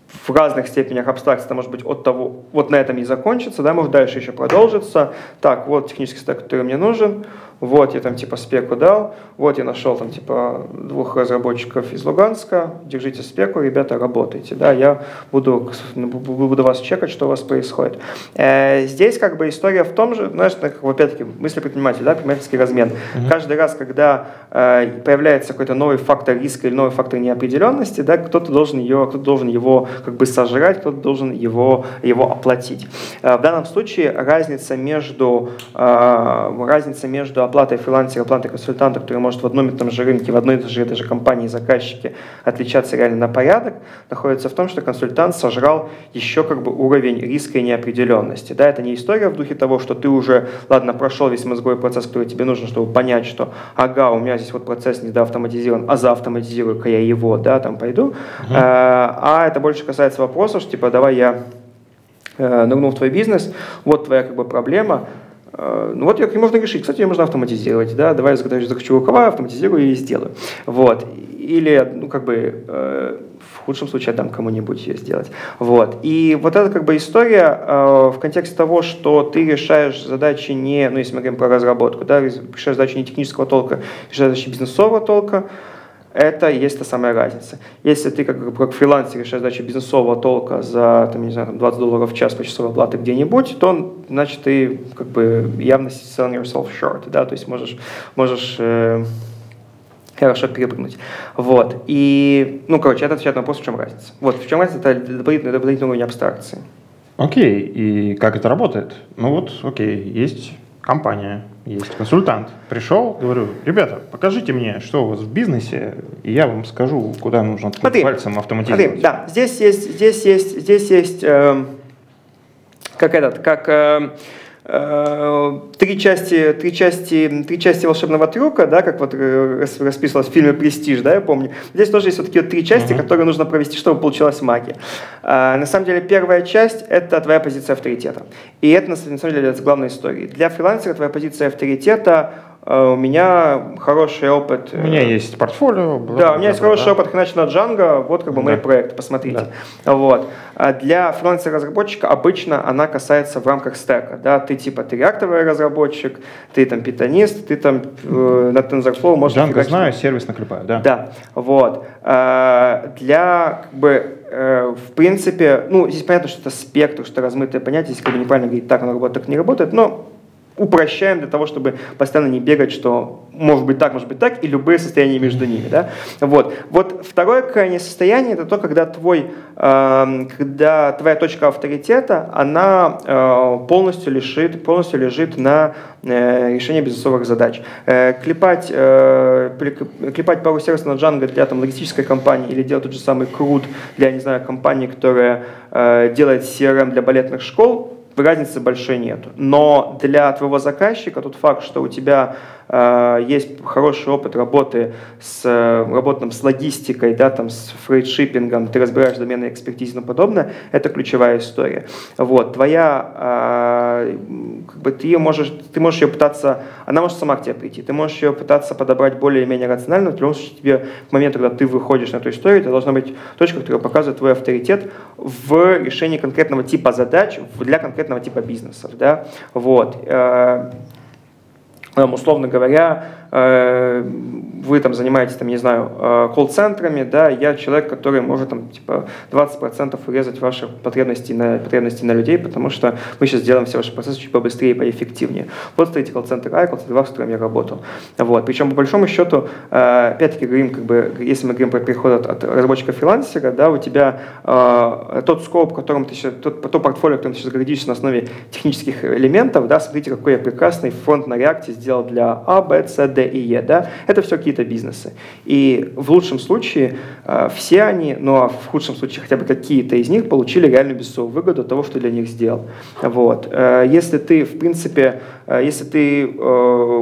[SPEAKER 3] в разных степенях абстракции, это может быть от того, вот на этом и закончится, да, может дальше еще продолжится, так, вот технический стек, который мне нужен, вот я там типа спеку дал, вот я нашел там типа двух разработчиков из Луганска, держите спеку, ребята, работайте, да, я буду, буду вас чекать, что у вас происходит. Э, здесь как бы история в том же, знаешь, как, опять-таки, мысли предпринимателя, да, предпринимательский размен. Mm-hmm. Каждый раз, когда э, появляется какой-то новый фактор риска или новый фактор неопределенности, да, кто-то должен, ее, кто должен его как бы сожрать, кто-то должен его, его оплатить. Э, в данном случае разница между, э, разница между оплатой фрилансера, оплатой консультанта, который может в одном и том же рынке, в одной и той же, этой же компании заказчики отличаться реально на порядок, находится в том, что консультант сожрал еще как бы уровень риска и неопределенности. Да, это не история в духе того, что ты уже, ладно, прошел весь мозговой процесс, который тебе нужен, чтобы понять, что, ага, у меня здесь вот процесс не автоматизирован, а заавтоматизирую-ка я его, да, там пойду. Uh-huh. А это больше касается вопросов, что типа, давай я э, нырнул в твой бизнес, вот твоя как бы проблема, ну вот ее можно решить. Кстати, ее можно автоматизировать. Да? Давай я захочу рукава, автоматизирую и сделаю. Вот. Или, ну, как бы, э, в худшем случае отдам кому-нибудь ее сделать. Вот. И вот эта как бы история э, в контексте того, что ты решаешь задачи не, ну, если мы говорим про разработку, да, решаешь задачи не технического толка, решаешь задачи бизнесового толка, это и есть та самая разница. Если ты как, как фрилансер решаешь задачу бизнесового толка за там, не знаю, там 20 долларов в час по часовой оплаты где-нибудь, то значит ты как бы явно selling yourself short, да, то есть можешь, можешь э, хорошо перепрыгнуть. Вот. И, ну, короче, это отвечает на вопрос, в чем разница. Вот, в чем разница, это дополнительный, дополнительный уровень абстракции.
[SPEAKER 1] Окей, и как это работает? Ну вот, окей, есть компания, есть консультант. Пришел, говорю, ребята, покажите мне, что у вас в бизнесе, и я вам скажу, куда нужно смотри, пальцем автоматизировать.
[SPEAKER 3] Смотри, да, здесь есть, здесь есть, здесь есть, э, как этот, как э, три части, три части, три части волшебного трюка, да, как вот э, расписывалось в фильме «Престиж», да, я помню. Здесь тоже есть вот такие вот три части, uh-huh. которые нужно провести, чтобы получилась магия. А, на самом деле, первая часть – это твоя позиция авторитета. И это, на самом деле, является главной историей. Для фрилансера твоя позиция авторитета у меня хороший опыт.
[SPEAKER 1] У меня есть портфолио.
[SPEAKER 3] Бла, да, у меня есть хороший да. опыт Hinachi на Django, вот как бы да. мои проекты, посмотрите. Да. Вот. А для фрилансера-разработчика обычно она касается в рамках стека. Да? Ты типа ты реактовый разработчик, ты там питонист, ты там э, на TensorFlow можешь...
[SPEAKER 1] Django знаю, сервис наклепаю, да.
[SPEAKER 3] Да, вот. А, для как бы э, в принципе, ну, здесь понятно, что это спектр, что размытое понятие, здесь как бы неправильно говорить, так оно работает, так не работает, но упрощаем для того, чтобы постоянно не бегать, что может быть так, может быть так, и любые состояния между ними. Да? Вот. вот второе крайнее состояние это то, когда, твой, э, когда твоя точка авторитета, она э, полностью, лежит, полностью лежит на э, решении бизнесовых задач. Э, клепать, э, клепать пару сервисов на Django для там, логистической компании или делать тот же самый CRUD для, не знаю, компании, которая э, делает CRM для балетных школ, разницы большой нет. Но для твоего заказчика тот факт, что у тебя есть хороший опыт работы с, работом с логистикой, да, там, с фрейдшиппингом, ты разбираешь доменной экспертизе и тому подобное, это ключевая история. Вот, твоя, э, как бы ты можешь, ты можешь ее пытаться, она может сама к тебе прийти, ты можешь ее пытаться подобрать более-менее рационально, в любом случае тебе к моменту, когда ты выходишь на эту историю, это должна быть точка, которая показывает твой авторитет в решении конкретного типа задач для конкретного типа бизнесов, да, вот. Э, условно говоря, вы там занимаетесь, там, не знаю, э, колл-центрами, да, я человек, который может там, типа, 20% урезать ваши потребности на, потребности на людей, потому что мы сейчас сделаем все ваши процессы чуть побыстрее и поэффективнее. Вот стоите колл-центр А и колл-центр 2, с которым я работал. Вот. Причем, по большому счету, э, опять-таки говорим, как бы, если мы говорим про переход от, от разработчика фрилансера, да, у тебя э, тот скоп, которым ты сейчас, тот, то портфолио, которым ты сейчас гордишься на основе технических элементов, да, смотрите, какой я прекрасный фронт на реакте сделал для А, Б, С, И Е, да, это все какие-то бизнесы. И в лучшем случае э, все они, ну а в худшем случае хотя бы какие-то из них получили реальную бизнесовую выгоду от того, что для них сделал. Вот. Э, если ты, в принципе, э, если ты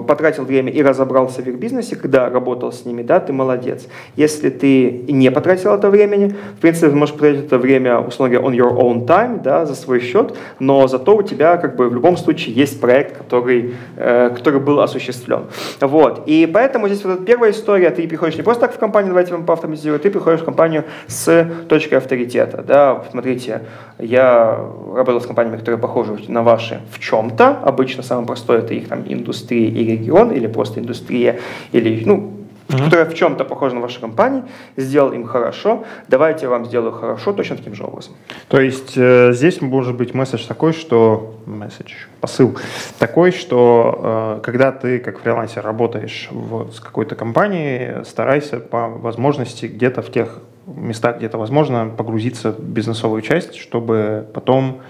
[SPEAKER 3] потратил время и разобрался в их бизнесе, когда работал с ними, да, ты молодец. Если ты не потратил это времени, в принципе, ты можешь потратить это время, условно говоря, on your own time, да, за свой счет, но зато у тебя как бы в любом случае есть проект, который, который был осуществлен. Вот. Вот. И поэтому здесь вот эта первая история, ты приходишь не просто так в компанию, давайте вам поавтоматизировать, ты приходишь в компанию с точкой авторитета. Да, смотрите, я работал с компаниями, которые похожи на ваши в чем-то. Обычно самое простое это их там индустрия и регион, или просто индустрия, или, ну, mm-hmm. которая в чем-то похожа на вашу компанию, сделал им хорошо, давайте я вам сделаю хорошо точно таким же образом.
[SPEAKER 1] То есть э, здесь может быть месседж такой, что месседж, посыл такой, что э, когда ты как фрилансер работаешь в, с какой-то компанией, старайся по возможности где-то в тех местах, где это возможно, погрузиться в бизнесовую часть, чтобы потом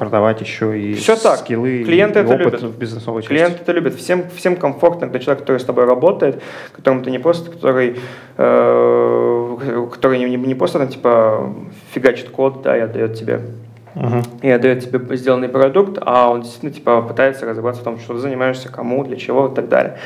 [SPEAKER 1] продавать еще и
[SPEAKER 3] Все так.
[SPEAKER 1] скиллы
[SPEAKER 3] Клиенты
[SPEAKER 1] и
[SPEAKER 3] это
[SPEAKER 1] опыт
[SPEAKER 3] любят.
[SPEAKER 1] в бизнесовой части.
[SPEAKER 3] Клиенты это любят. Всем, всем комфортно, когда человек, который с тобой работает, которому ты не просто, который, э, который не, не просто там, типа фигачит код, да, и отдает тебе
[SPEAKER 1] Мгм.
[SPEAKER 3] и отдает тебе сделанный продукт, а он действительно типа пытается разобраться в том, что ты занимаешься, кому, для чего и так далее.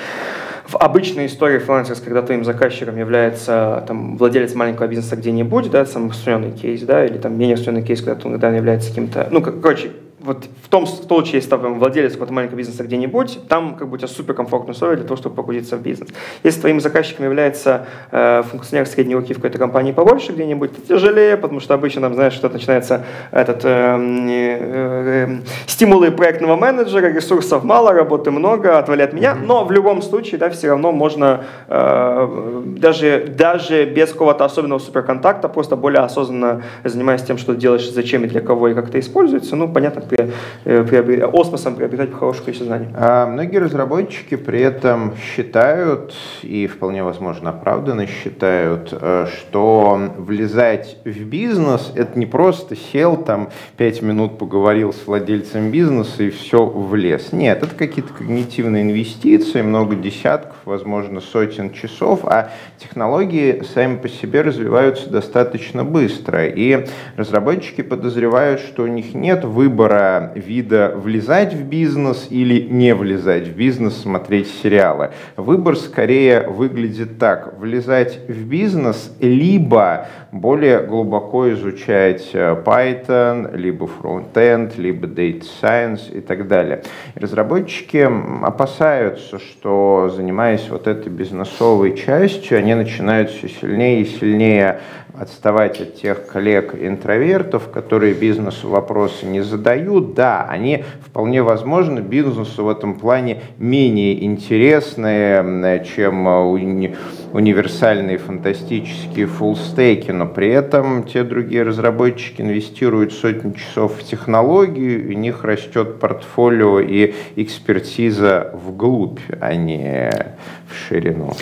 [SPEAKER 3] В обычной истории фрилансерской, когда твоим заказчиком является там, владелец маленького бизнеса где-нибудь, да, самый распространенный кейс, да, или там менее распространенный кейс, когда он иногда является каким-то, ну, короче, вот в том случае, если там владелец какого-то маленького бизнеса где-нибудь, там как бы у тебя суперкомфортные условия для того, чтобы погрузиться в бизнес. Если твоим заказчиком является э, функционер средней руки в какой-то компании побольше где-нибудь, то тяжелее, потому что обычно там, знаешь, что начинается этот э, э, э, стимулы проектного менеджера, ресурсов мало, работы много, отвали от меня, но в любом случае, да, все равно можно э, даже, даже без какого-то особенного суперконтакта, просто более осознанно занимаясь тем, что делаешь, зачем и для кого и как это используется, ну, понятно, э, приобре- осмосом приобретать хорошее количество знаний.
[SPEAKER 2] А многие разработчики при этом считают, и вполне возможно оправданно считают, э, что влезать в бизнес – это не просто сел, там, пять минут поговорил с владельцем бизнеса и все влез. Нет, это какие-то когнитивные инвестиции, много десятков, возможно, сотен часов, а технологии сами по себе развиваются достаточно быстро. И разработчики подозревают, что у них нет выбора вида влезать в бизнес или не влезать в бизнес, смотреть сериалы. Выбор скорее выглядит так. Влезать в бизнес, либо более глубоко изучать э, Python, либо фронтенд, либо Data Science и так далее. Разработчики опасаются, что занимаясь вот этой бизнесовой частью, они начинают все сильнее и сильнее отставать от тех коллег-интровертов, которые бизнесу вопросы не задают. Да, они вполне возможно бизнесу в этом плане менее интересные, м, чем э, уни- универсальные фантастические фуллстеки, но при этом те другие разработчики инвестируют сотни часов в технологию, и у них растет портфолио и экспертиза вглубь, а не в ширину.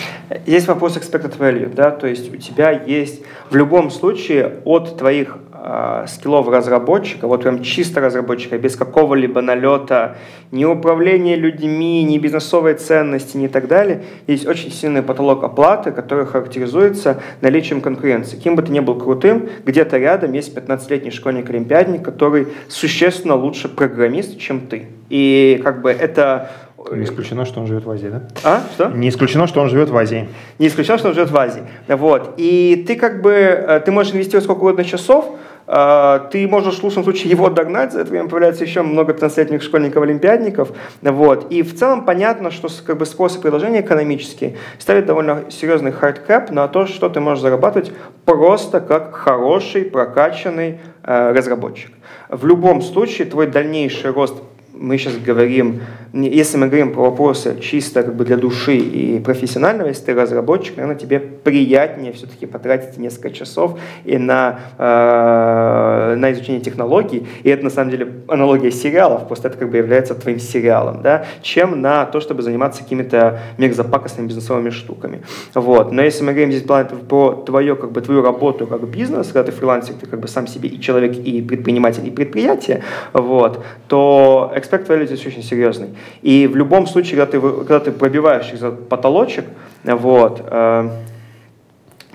[SPEAKER 3] Есть вопрос expected value, да, то есть у тебя есть в любом случае от твоих э, скиллов разработчика, вот прям чисто разработчика, без какого-либо налета, ни управления людьми, ни бизнесовой ценности, ни так далее, есть очень сильный потолок оплаты, который характеризуется наличием конкуренции. Кем бы ты ни был крутым, где-то рядом есть 15-летний школьник-олимпиадник, который существенно лучше программист, чем ты. И как бы это...
[SPEAKER 1] Не исключено, что он живет в Азии, да?
[SPEAKER 3] А? Что?
[SPEAKER 1] Не исключено, что он живет в Азии.
[SPEAKER 3] Не исключено, что он живет в Азии. Вот. И ты как бы, э, ты можешь инвестировать сколько угодно часов, э, ты можешь в лучшем случае его догнать, за это время появляется еще много 15-летних школьников-олимпиадников. Вот. И в целом понятно, что как бы спрос и предложение экономические ставят довольно серьезный hard cap на то, что ты можешь зарабатывать просто как хороший, прокачанный э, разработчик. В любом случае твой дальнейший рост мы сейчас говорим, если мы говорим про вопросы чисто как бы для души и профессионального, если ты разработчик, наверное, тебе приятнее все-таки потратить несколько часов и на, э, на изучение технологий, и это на самом деле аналогия сериалов, просто это как бы является твоим сериалом, да, чем на то, чтобы заниматься какими-то мерзопакостными бизнесовыми штуками. Вот. Но если мы говорим здесь про твою, как бы, твою работу как бизнес, когда ты фрилансер, ты как бы сам себе и человек, и предприниматель, и предприятие, вот, то expect value здесь очень серьезный. И в любом случае, когда ты, когда ты пробиваешь этот потолочек, вот, э,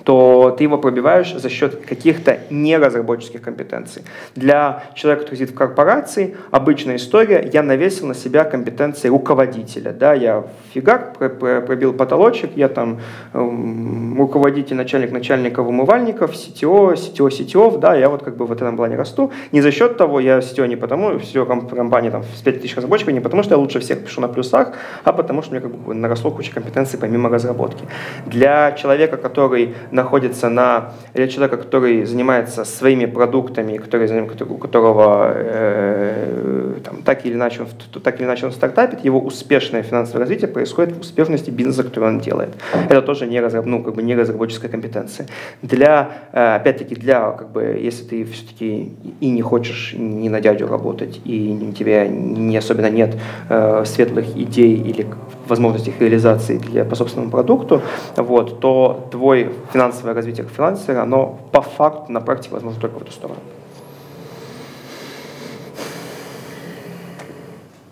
[SPEAKER 3] то ты его пробиваешь за счет каких-то неразработческих компетенций. Для человека, который сидит в корпорации, обычная история, я навесил на себя компетенции руководителя. Да, я фигак пробил потолочек, я там эм, руководитель, начальник начальников умывальников, CTO, CTO, CTO, да, я вот как бы в этом плане расту. Не за счет того, я CTO не потому, все компания там с 5000 разработчиков, не потому что я лучше всех пишу на плюсах, а потому что у меня как бы наросло куча компетенций помимо разработки. Для человека, который находится на, или человека, который занимается своими продуктами, который, у которого э, там, так, или иначе он, так или иначе он стартапит, его успешное финансовое развитие происходит в успешности бизнеса, который он делает. Это тоже не, разраб, ну, как бы не разработческая компетенция. Для, э, опять-таки, для, как бы, если ты все-таки и не хочешь не на дядю работать, и у тебя не особенно нет э, светлых идей или возможности их реализации для, по собственному продукту, вот, то твой финансовое развитие как фрилансера, оно по факту на практике возможно только в эту сторону.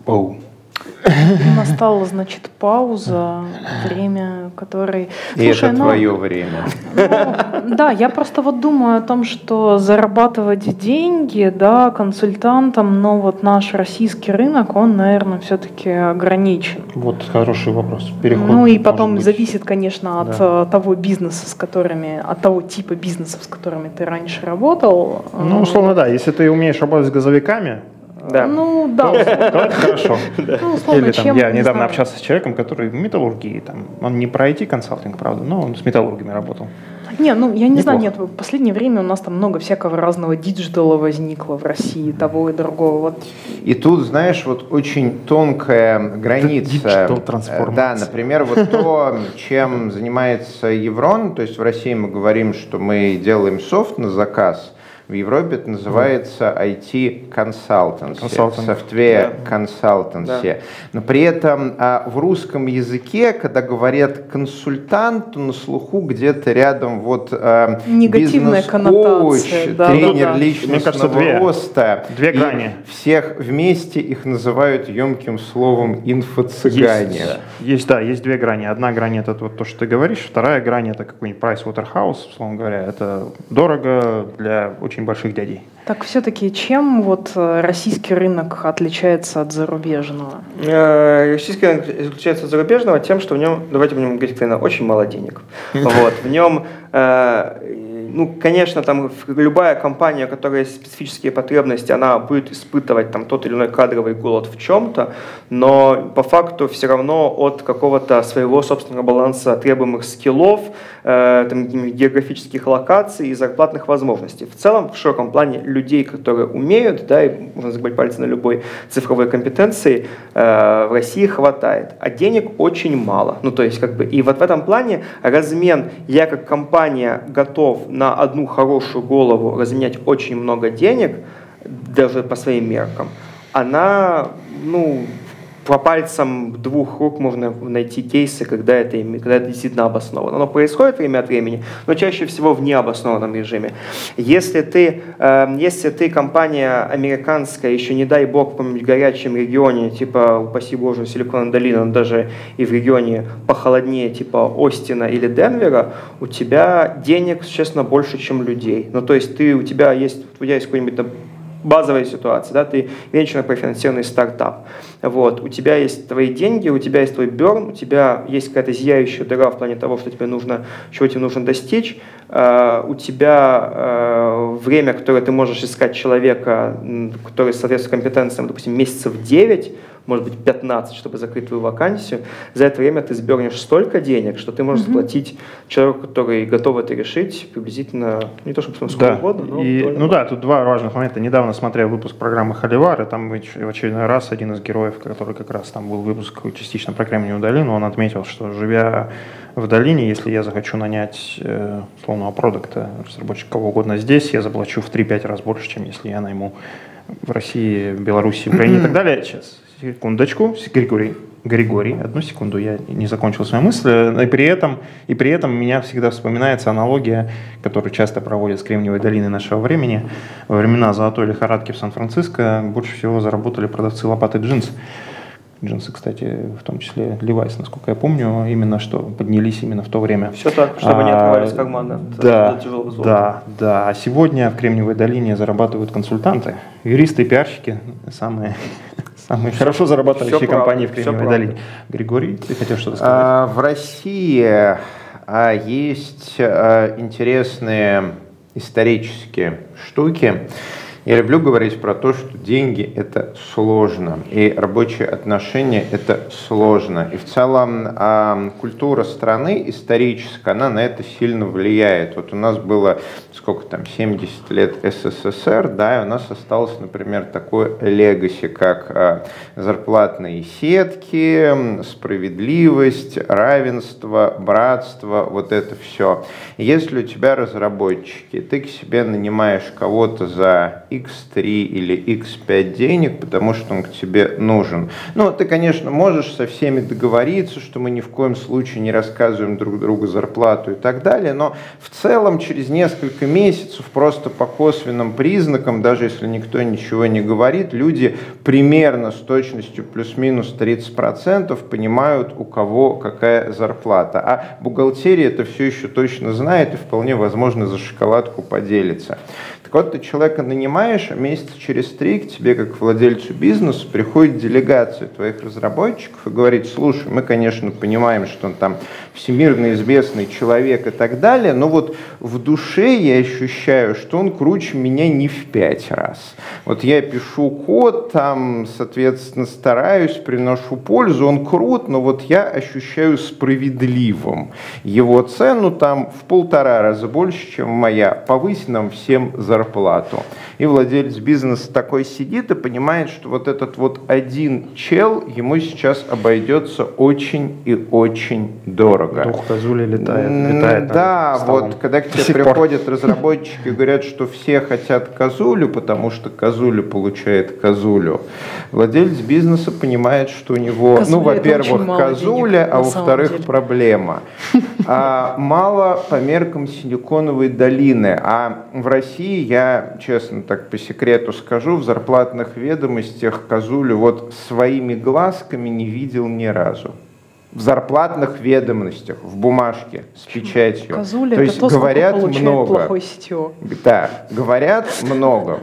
[SPEAKER 1] Оу.
[SPEAKER 4] Настала, значит, пауза, время, которой...
[SPEAKER 2] И Слушай, это ну, твое время.
[SPEAKER 4] Ну, да, я просто вот думаю о том, что зарабатывать деньги, да, консультантам, но вот наш российский рынок, он, наверное, все-таки ограничен.
[SPEAKER 1] Вот хороший вопрос. Переход.
[SPEAKER 4] Ну и потом зависит, конечно, от да. Э, того бизнеса, с которыми, от того типа бизнесов, с которыми ты раньше работал.
[SPEAKER 1] Ну, условно, да. Если ты умеешь работать с газовиками,
[SPEAKER 4] да. Ну, да. То
[SPEAKER 1] это хорошо. Ну, условно, Или там, чем, я не недавно знаю. общался с человеком, который в металлургии, там, он не про IT-консалтинг, правда, но он с металлургами работал.
[SPEAKER 4] Не, ну я не Неплохо. знаю, нет, в последнее время у нас там много всякого разного digital а возникло в России, того и другого. Вот.
[SPEAKER 2] И тут, знаешь, вот очень тонкая граница. Да, например, вот то, чем занимается Еврон, то есть в России мы говорим, что мы делаем софт на заказ, в Европе это называется IT consultancy, software consultancy. Да. Но при этом а, в русском языке, когда говорят консультант, то на слуху где-то рядом вот а, бизнес-коуч, да, тренер да, да. личностного кажется, две, роста.
[SPEAKER 1] Две грани.
[SPEAKER 2] Всех вместе их называют емким словом инфо-цыгане.
[SPEAKER 1] Есть, есть, да, есть две грани. Одна грань это вот то, что ты говоришь, вторая грань это какой-нибудь Price Waterhouse, условно говоря. Это дорого для очень очень больших дядей.
[SPEAKER 4] Так все-таки чем вот э, российский рынок отличается от зарубежного?
[SPEAKER 3] Э, российский рынок отличается от зарубежного тем, что в нем, давайте будем говорить очень мало денег. Вот, в нем э, ну, конечно, там любая компания, у которой есть специфические потребности, она будет испытывать там тот или иной кадровый голод в чем-то, но по факту все равно от какого-то своего собственного баланса требуемых скиллов, э, там, географических локаций и зарплатных возможностей. В целом, в широком плане людей, которые умеют, да, и можно загибать пальцы на любой цифровой компетенции, э, в России хватает, а денег очень мало. Ну, то есть, как бы, и вот в этом плане размен «я как компания готов на одну хорошую голову разменять очень много денег, даже по своим меркам, она, ну, по пальцам двух рук можно найти кейсы, когда это, когда это действительно обосновано. Оно происходит время от времени, но чаще всего в необоснованном режиме. Если ты, э, если ты компания американская, еще не дай бог в каком-нибудь горячем регионе, типа, упаси боже, Силикон Долина, но даже и в регионе похолоднее, типа Остина или Денвера, у тебя денег, честно, больше, чем людей. Ну, то есть ты, у тебя есть, у тебя есть какой-нибудь базовая ситуация, да, ты венчурно профинансированный стартап, вот, у тебя есть твои деньги, у тебя есть твой берн, у тебя есть какая-то зияющая дыра в плане того, что тебе нужно, чего тебе нужно достичь, э, у тебя э, время, которое ты можешь искать человека, который соответствует компетенциям, допустим, месяцев 9, может быть, 15, чтобы закрыть твою вакансию, за это время ты сбернешь столько денег, что ты можешь mm-hmm. заплатить человеку, который готов это решить, приблизительно, не то чтобы сколько
[SPEAKER 1] да. угодно, но... И, ну да, тут два важных момента. Недавно смотрел выпуск программы «Холивар», и там в очередной раз один из героев, который как раз там был выпуск частично про Кремниевую долину, он отметил, что живя в долине, если я захочу нанять э, условного продукта, разработчика кого угодно здесь, я заплачу в 3-5 раз больше, чем если я найму в России, Беларуси, Украине и так далее. Сейчас Секундочку, Григорий, Григорий, одну секунду, я не закончил свою мысль. И при этом, и при этом меня всегда вспоминается аналогия, которую часто проводят с Кремниевой долиной нашего времени. Во времена золотой лихорадки в Сан-Франциско больше всего заработали продавцы лопаты джинс. Джинсы, кстати, в том числе Levi's, насколько я помню, именно что поднялись именно в то время.
[SPEAKER 3] Все так, чтобы не
[SPEAKER 1] А,
[SPEAKER 3] отрывались карманы.
[SPEAKER 1] Да,
[SPEAKER 3] от тяжелого золота.
[SPEAKER 1] да, да. А сегодня в Кремниевой долине зарабатывают консультанты, юристы и пиарщики, самые, самые хорошо зарабатывающие
[SPEAKER 3] правда,
[SPEAKER 1] компании в
[SPEAKER 3] всё
[SPEAKER 1] Кремниевой
[SPEAKER 3] правда.
[SPEAKER 1] долине. Григорий, ты хотел что-то сказать?
[SPEAKER 2] А, В России а, есть а, интересные исторические штуки. Я люблю говорить про то, что деньги – это сложно, и рабочие отношения – это сложно. И в целом а, культура страны историческая, она на это сильно влияет. Вот у нас было, сколько там, 70 лет СССР, да, и у нас осталось, например, такое легаси, как а, зарплатные сетки, справедливость, равенство, братство, вот это все. Если у тебя разработчики, ты к себе нанимаешь кого-то за X3 или X5 денег, потому что он к тебе нужен. Ну, ты, конечно, можешь со всеми договориться, что мы ни в коем случае не рассказываем друг другу зарплату и так далее, но в целом через несколько месяцев просто по косвенным признакам, даже если никто ничего не говорит, люди примерно с точностью плюс-минус 30% понимают, у кого какая зарплата. А бухгалтерия это все еще точно знает и вполне возможно за шоколадку поделится. Так вот, ты человека нанимаешь, а месяца через три к тебе, как владельцу бизнеса, приходит делегация твоих разработчиков и говорит, слушай, мы, конечно, понимаем, что он там всемирно известный человек и так далее, но вот в душе я ощущаю, что он круче меня не в пять раз. Вот я пишу код, там, соответственно, стараюсь, приношу пользу, он крут, но вот я ощущаю справедливым его цену там в полтора раза больше, чем моя. Повысь нам всем зарплату. И владелец бизнеса такой сидит и понимает, что вот этот вот один чел ему сейчас обойдется очень и очень дорого.
[SPEAKER 1] Дух козули летает, летает
[SPEAKER 2] Да, вот когда к тебе
[SPEAKER 1] сих пор.
[SPEAKER 2] приходят разработчики и говорят, что все хотят козулю, потому что козулю получает козулю, владелец бизнеса понимает, что у него,
[SPEAKER 4] Козуля
[SPEAKER 2] ну, во-первых,
[SPEAKER 4] мало
[SPEAKER 2] козуля,
[SPEAKER 4] денег,
[SPEAKER 2] а во-вторых, проблема. А, мало по меркам Силиконовой долины, а в России, я честно так по секрету скажу, в зарплатных ведомостях козулю вот своими глазками не видел ни разу. В зарплатных ведомостях, в бумажке с печатью.
[SPEAKER 4] Козуля
[SPEAKER 2] То
[SPEAKER 4] это
[SPEAKER 2] есть
[SPEAKER 4] то,
[SPEAKER 2] говорят много. Да, говорят много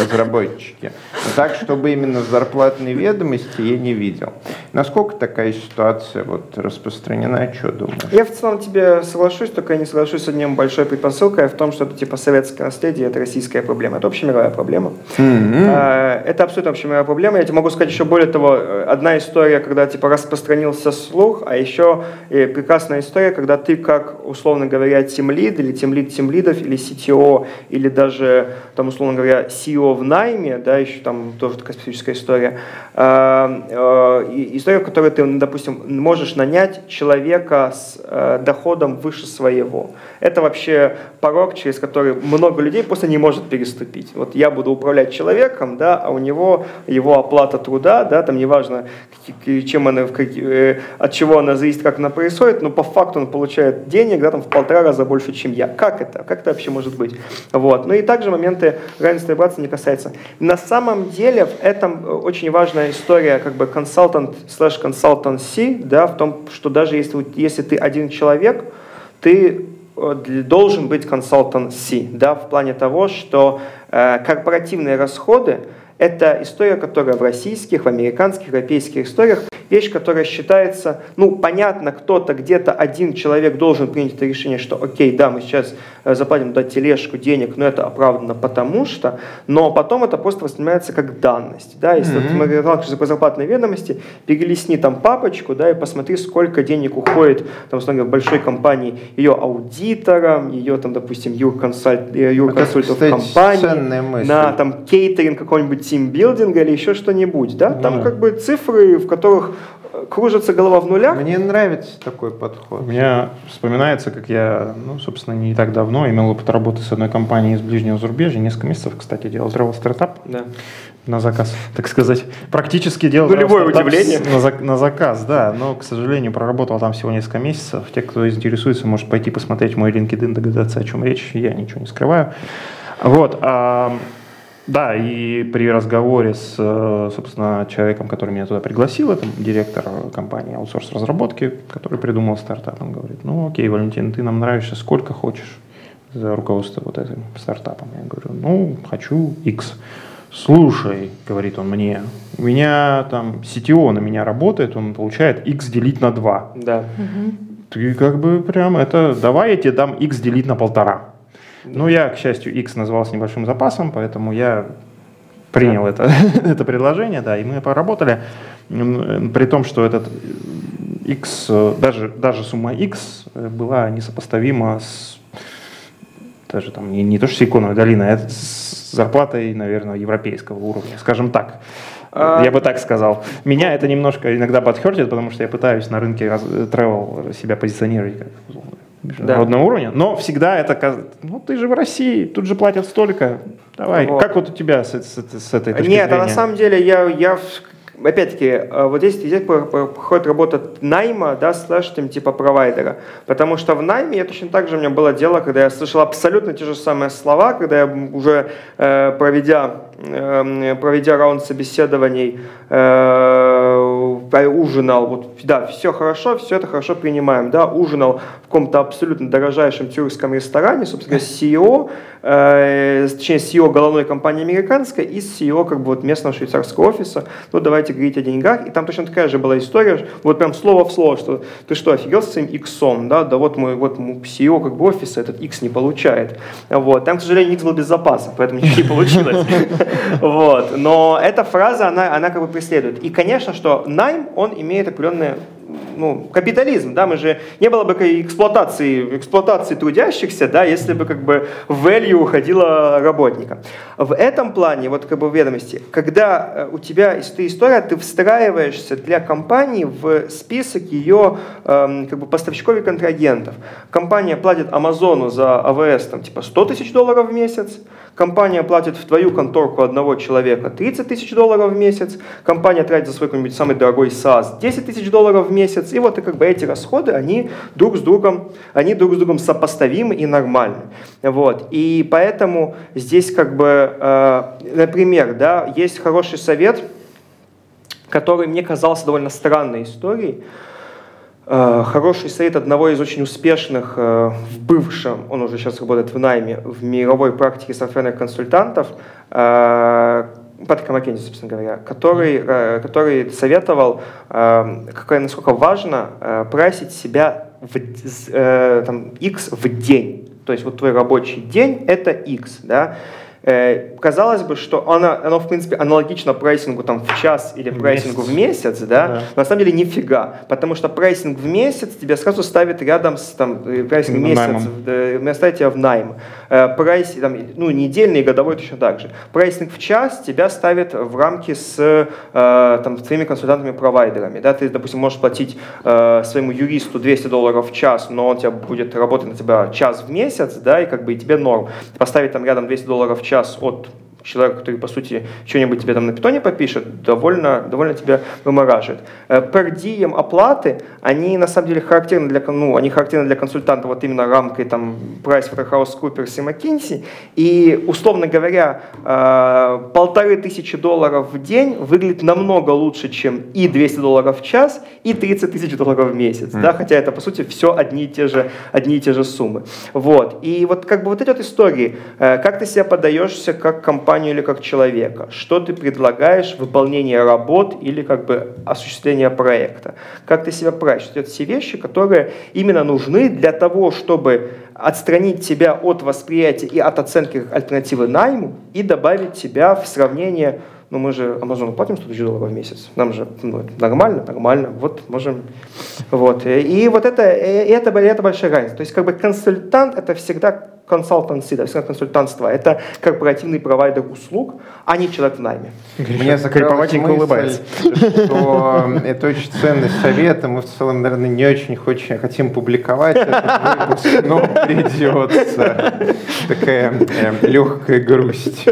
[SPEAKER 2] разработчики. Но так, чтобы именно в зарплатной ведомости я не видел. Насколько такая ситуация вот распространена, что думаешь?
[SPEAKER 3] Я в целом тебе соглашусь, только я не соглашусь с одним большой предпосылкой в том, что это типа советское наследие, это российская проблема. Это общемировая проблема. Э, Это абсолютно общемировая проблема. Я тебе могу сказать еще более того, э, одна история, когда типа распространился слух, а еще э, прекрасная история, когда ты как, условно говоря, тимлид или тимлид тимлидов или CTO или даже, там, условно говоря, CEO в найме, да, еще там тоже такая специфическая история, э, и- история, в которой ты, допустим, можешь нанять человека с э, доходом выше своего. Это вообще порог, через который много людей просто не может переступить. Вот я буду управлять человеком, да, а у него его оплата труда, да, там неважно, чем она, в э, от чего она зависит, как она происходит, но по факту он получает денег, да, там в полтора раза больше, чем я. Как это? Как это вообще может быть? Вот. Ну и также моменты равенства и братства не касается. На самом деле в этом э, очень важная история, как бы консультант слэш consultancy, да, в том, что даже если, если ты один человек, ты э, должен быть консультанси, да, в плане того, что э, корпоративные расходы это история, которая в российских, в американских, европейских историях. Вещь, которая считается, ну, понятно, кто-то где-то один человек должен принять это решение, что, окей, да, мы сейчас э, заплатим дать тележку денег, но это оправдано потому что, но потом это просто воспринимается как данность, да, если вот мы говорим по зарплатной ведомости, перелистни там папочку, да, и посмотри, сколько денег уходит, там, условно говоря, в большой компании, ее аудиторам, ее, там, допустим, э, юрконсультов
[SPEAKER 2] кстати,
[SPEAKER 3] компании, на там кейтеринг какой-нибудь тимбилдинга или еще что-нибудь, да, там
[SPEAKER 1] Да.
[SPEAKER 3] как бы цифры, в которых э, кружится голова в нулях,
[SPEAKER 2] Мне нравится такой подход.
[SPEAKER 1] У меня вспоминается, как я, ну, собственно, не так давно имел опыт работы с одной компанией из ближнего зарубежья. Несколько месяцев, кстати, делал travel стартап
[SPEAKER 3] да.
[SPEAKER 1] на заказ, так сказать. Практически делал
[SPEAKER 3] Нулевое удивление.
[SPEAKER 1] с- На, на заказ, да. Но, к сожалению, проработал там всего несколько месяцев. Те, кто интересуется, может пойти посмотреть мой LinkedIn, догадаться, о чем речь. Я ничего не скрываю. Вот. а, Да, и при разговоре с, э, собственно, человеком, который меня туда пригласил, это директор компании аутсорс разработки, который придумал стартап, он говорит, ну окей, Валентин, ты нам нравишься сколько хочешь за руководство вот этим стартапом. Я говорю, ну, хочу X. Слушай, говорит он мне, у меня там CTO на меня работает, он получает X делить на 2.
[SPEAKER 3] Да.
[SPEAKER 1] Ты как бы прям это, давай я тебе дам X делить на полтора. Ну, я, к счастью, X назвал с небольшим запасом, поэтому я принял это, это предложение, да, и мы поработали, при том, что этот X, даже, даже сумма X была несопоставима с даже там не, не то, что Силиконовая долина, а с зарплатой, наверное, европейского уровня, скажем так. А... Я бы так сказал. Меня это немножко иногда подхертит, потому что я пытаюсь на рынке travel себя позиционировать как международного да. уровня, но всегда это, ну ты же в России, тут же платят столько, давай, вот. как вот у тебя с, с, с этой точки
[SPEAKER 3] Нет,
[SPEAKER 1] зрения?
[SPEAKER 3] а на самом деле я, я опять-таки, э, вот здесь, здесь проходит работа найма, да, слэш, там, типа провайдера. Потому что в найме я точно так же у меня было дело, когда я слышал абсолютно те же самые слова, когда я уже э, проведя, э, проведя раунд собеседований, ужинал, вот, да, все хорошо, все это хорошо принимаем, да, ужинал в каком-то абсолютно дорожайшем тюркском ресторане, собственно, CEO, э, точнее, CEO головной компании американской и CEO как бы вот местного швейцарского офиса, ну, давайте говорить о деньгах, и там точно такая же была история, вот прям слово в слово, что ты что, офигел с своим иксом, да, да вот мой, вот CEO как бы офиса этот X не получает, вот, там, к сожалению, X был без запаса, поэтому ничего не получилось, вот, но эта фраза, она, она как бы преследует, и, конечно, что найм, он имеет определенные ну, капитализм, да, мы же, не было бы эксплуатации, эксплуатации трудящихся, да, если бы как бы value уходила работника. В этом плане, вот как бы в ведомости, когда э, у тебя ты история, ты встраиваешься для компании в список ее эм, как бы поставщиков и контрагентов. Компания платит Амазону за АВС там типа 100 тысяч долларов в месяц, компания платит в твою конторку одного человека 30 тысяч долларов в месяц, компания тратит за свой какой-нибудь самый дорогой SaaS 10 тысяч долларов в месяц, и вот и как бы эти расходы, они друг с другом, они друг с другом сопоставимы и нормальны. Вот. И поэтому здесь как бы, э, например, да, есть хороший совет, который мне казался довольно странной историей, хороший совет одного из очень успешных э, в бывшем, он уже сейчас работает в найме, в мировой практике софтверных консультантов, э, Патрик Маккензи, собственно говоря, который, который советовал, какое, насколько важно прайсить себя в там, X в день. То есть вот твой рабочий день – это X. Да? Э, казалось бы, что оно, оно, в принципе, аналогично прайсингу там, в час или прайсингу в месяц, да? да. но на самом деле нифига, потому что прайсинг в месяц тебя сразу ставит рядом с там, э, прайсинг в месяц, э, ставит тебя в найм. Прайс, там, ну, недельный и годовой точно так же. Прайсинг в час тебя ставит в рамки с там, твоими консультантами-провайдерами. Да? Ты, допустим, можешь платить своему юристу 200 долларов в час, но он тебя будет работать на тебя час в месяц, да, и как бы и тебе норм. Поставить там рядом 200 долларов в час от человека, который, по сути, что-нибудь тебе там на питоне попишет, довольно, довольно тебя вымораживает. Per diem оплаты, они на самом деле характерны для, ну, они характерны для консультанта вот именно рамкой там PricewaterhouseCoopers и McKinsey. И, условно говоря, э, полторы тысячи долларов в день выглядит намного лучше, чем и 200 долларов в час, и 30 тысяч долларов в месяц. Mm. Да? Хотя это, по сути, все одни и те же, одни и те же суммы. Вот. И вот как бы вот эти вот истории, э, как ты себя подаешься как компания, компанию или как человека, что ты предлагаешь, выполнение работ или как бы осуществление проекта, как ты себя проявишь. Это все вещи, которые именно нужны для того, чтобы отстранить тебя от восприятия и от оценки альтернативы найму и добавить тебя в сравнение ну мы же Амазону платим 100 тысяч долларов в месяц, нам же ну, нормально, нормально, вот можем, вот. И вот это, это, это большая разница. То есть как бы консультант это всегда консультанcy, да, консультантство. Это корпоративный провайдер услуг, а не человек в найме.
[SPEAKER 2] Мне закралась мысль, улыбается. что это очень ценный совет, и мы в целом, наверное, не очень хочем, хотим публиковать этот выпуск, но придется. Такая э, легкая грусть.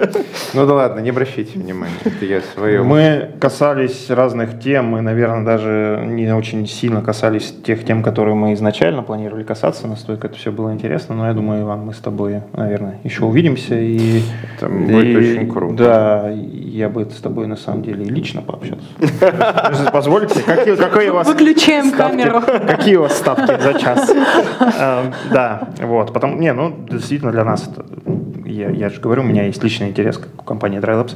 [SPEAKER 2] Ну да ладно, не обращайте внимания, это я свое.
[SPEAKER 1] Мы касались разных тем, мы, наверное, даже не очень сильно касались тех тем, которые мы изначально планировали касаться, настолько это все было интересно, но я думаю, вам мы с тобой, наверное, еще увидимся. И,
[SPEAKER 2] Это будет
[SPEAKER 1] и-
[SPEAKER 2] очень круто.
[SPEAKER 1] Да, я бы с тобой на самом деле лично пообщался. Если Позволите, какие, у вас
[SPEAKER 4] Выключаем
[SPEAKER 1] ставки?
[SPEAKER 4] камеру.
[SPEAKER 1] Какие у вас ставки за час? Э, Да, вот. Потом, не, ну, действительно для нас это, я, я же говорю, у меня есть личный интерес, как у компании DryLabs.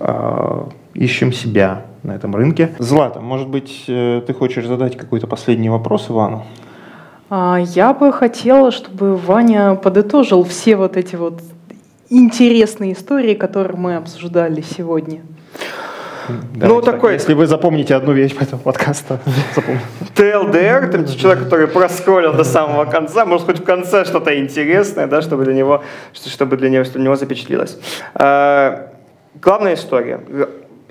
[SPEAKER 1] Э, Ищем себя на этом рынке. Злата, может быть, э, ты хочешь задать какой-то последний вопрос Ивану?
[SPEAKER 4] А, Я бы хотела, чтобы Ваня подытожил все вот эти вот интересные истории, которые мы обсуждали сегодня.
[SPEAKER 1] Давайте так,
[SPEAKER 3] такой-
[SPEAKER 1] Если вы запомните одну вещь по этому подкасту, запомните.
[SPEAKER 3] ТЛДР, там человек, который проскроллил до самого конца, может хоть в конце что-то интересное, да, чтобы для него, что- чтобы для него, чтобы для него запечатлилось. Э, Главная история.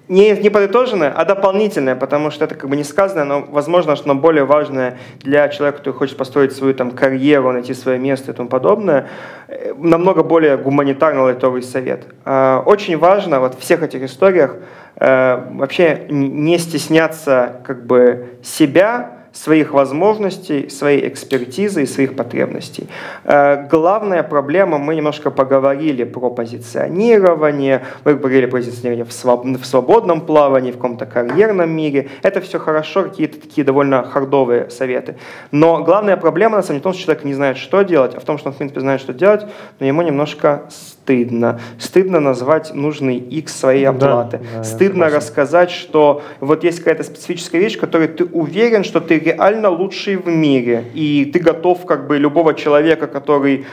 [SPEAKER 3] Не, не подытоженная, а дополнительная, потому что это как бы не сказано, но возможно, что оно более важное для человека, который хочет построить свою там карьеру, найти свое место и тому подобное, Э, намного более гуманитарный лайтовый совет. Э, Очень важно вот в всех этих историях э, вообще не стесняться как бы себя, своих возможностей, своей экспертизы и своих потребностей. Э, Главная проблема, мы немножко поговорили про позиционирование, мы говорили про позиционирование в, своб- в свободном плавании, в каком-то карьерном мире. Это все хорошо, какие-то такие довольно хардовые советы. Но главная проблема, на самом деле, в том, что человек не знает, что делать, а в том, что он, в принципе, знает, что делать, но ему немножко стыдно. Стыдно назвать нужный X своей
[SPEAKER 1] Да,
[SPEAKER 3] оплаты.
[SPEAKER 1] да, я
[SPEAKER 3] стыдно рассказать, что вот есть какая-то специфическая вещь, которой ты уверен, что ты реально лучший в мире, и ты готов как бы любого человека, который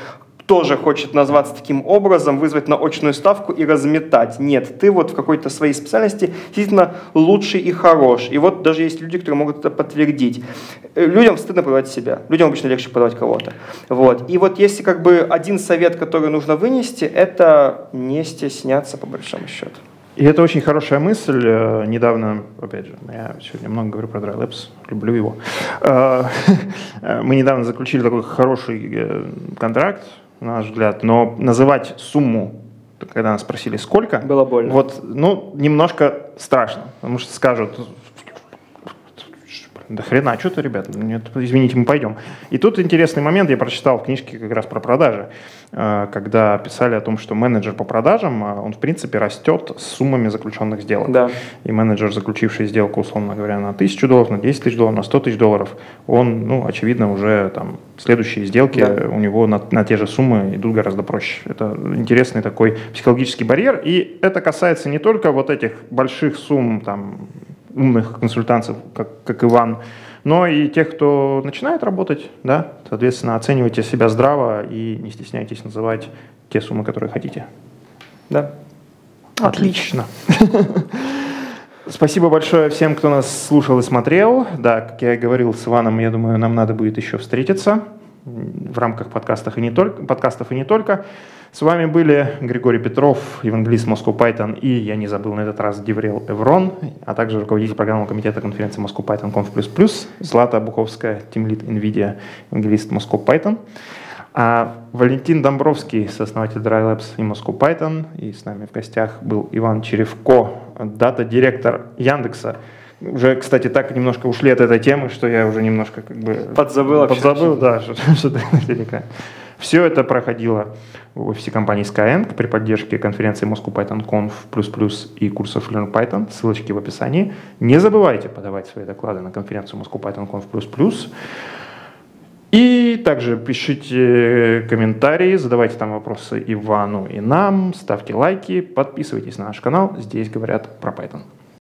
[SPEAKER 3] тоже хочет назваться таким образом, вызвать на очную ставку и разметать. Нет, ты вот в какой-то своей специальности действительно лучший и хорош. И вот даже есть люди, которые могут это подтвердить. Э, Людям стыдно продавать себя. Людям обычно легче продавать кого-то. Вот. И вот если как бы один совет, который нужно вынести, это не стесняться по большому счету.
[SPEAKER 1] И это очень хорошая мысль. Э, Недавно, опять же, я сегодня много говорю про DryLabs, люблю его. Э, Мы недавно заключили такой хороший контракт, на наш взгляд, но называть сумму, когда нас спросили сколько,
[SPEAKER 3] Было больно.
[SPEAKER 1] вот, ну, немножко страшно, потому что скажут, да хрена, что-то, ребят, нет, извините, мы пойдем. И тут интересный момент, я прочитал в книжке как раз про продажи, э, когда писали о том, что менеджер по продажам, э, он в принципе растет с суммами заключенных сделок.
[SPEAKER 3] Да.
[SPEAKER 1] И менеджер, заключивший сделку, условно говоря, на тысячу долларов, на 10 тысяч долларов, на 100 тысяч долларов, он, ну, очевидно, уже там следующие сделки
[SPEAKER 3] Да.
[SPEAKER 1] у него на, на те же суммы идут гораздо проще. Это интересный такой психологический барьер. И это касается не только вот этих больших сумм, там, умных консультантов, как, как Иван, но и тех, кто начинает работать, да, соответственно, оценивайте себя здраво и не стесняйтесь называть те суммы, которые хотите.
[SPEAKER 3] Да.
[SPEAKER 1] Отлично. Спасибо большое всем, кто нас слушал и смотрел. Да, как я и говорил с Иваном, я думаю, нам надо будет еще встретиться в рамках подкастов и не только, подкастов и не только. С вами были Григорий Петров, евангелист Moscow Python и, я не забыл на этот раз, Деврел Эврон, а также руководитель программного комитета конференции Moscow Python Conf++, Злата Буховская, тимлит NVIDIA, евангелист Moscow Python. А Валентин Домбровский, сооснователь DryLabs и Moscow Python, и с нами в гостях был Иван Черевко, дата-директор Яндекса. Уже, кстати, так немножко ушли от этой темы, что я уже немножко как бы...
[SPEAKER 3] Подзабыл вообще.
[SPEAKER 1] Подзабыл, да, что, что ты наверняка. Все это проходило в офисе компании Skyeng при поддержке конференции Moscow Python Conf++ и курсов Learn Python. Ссылочки в описании. Не забывайте подавать свои доклады на конференцию Moscow Python Conf++. И также пишите комментарии, задавайте там вопросы Ивану и нам, ставьте лайки, подписывайтесь на наш канал. Здесь говорят про Python.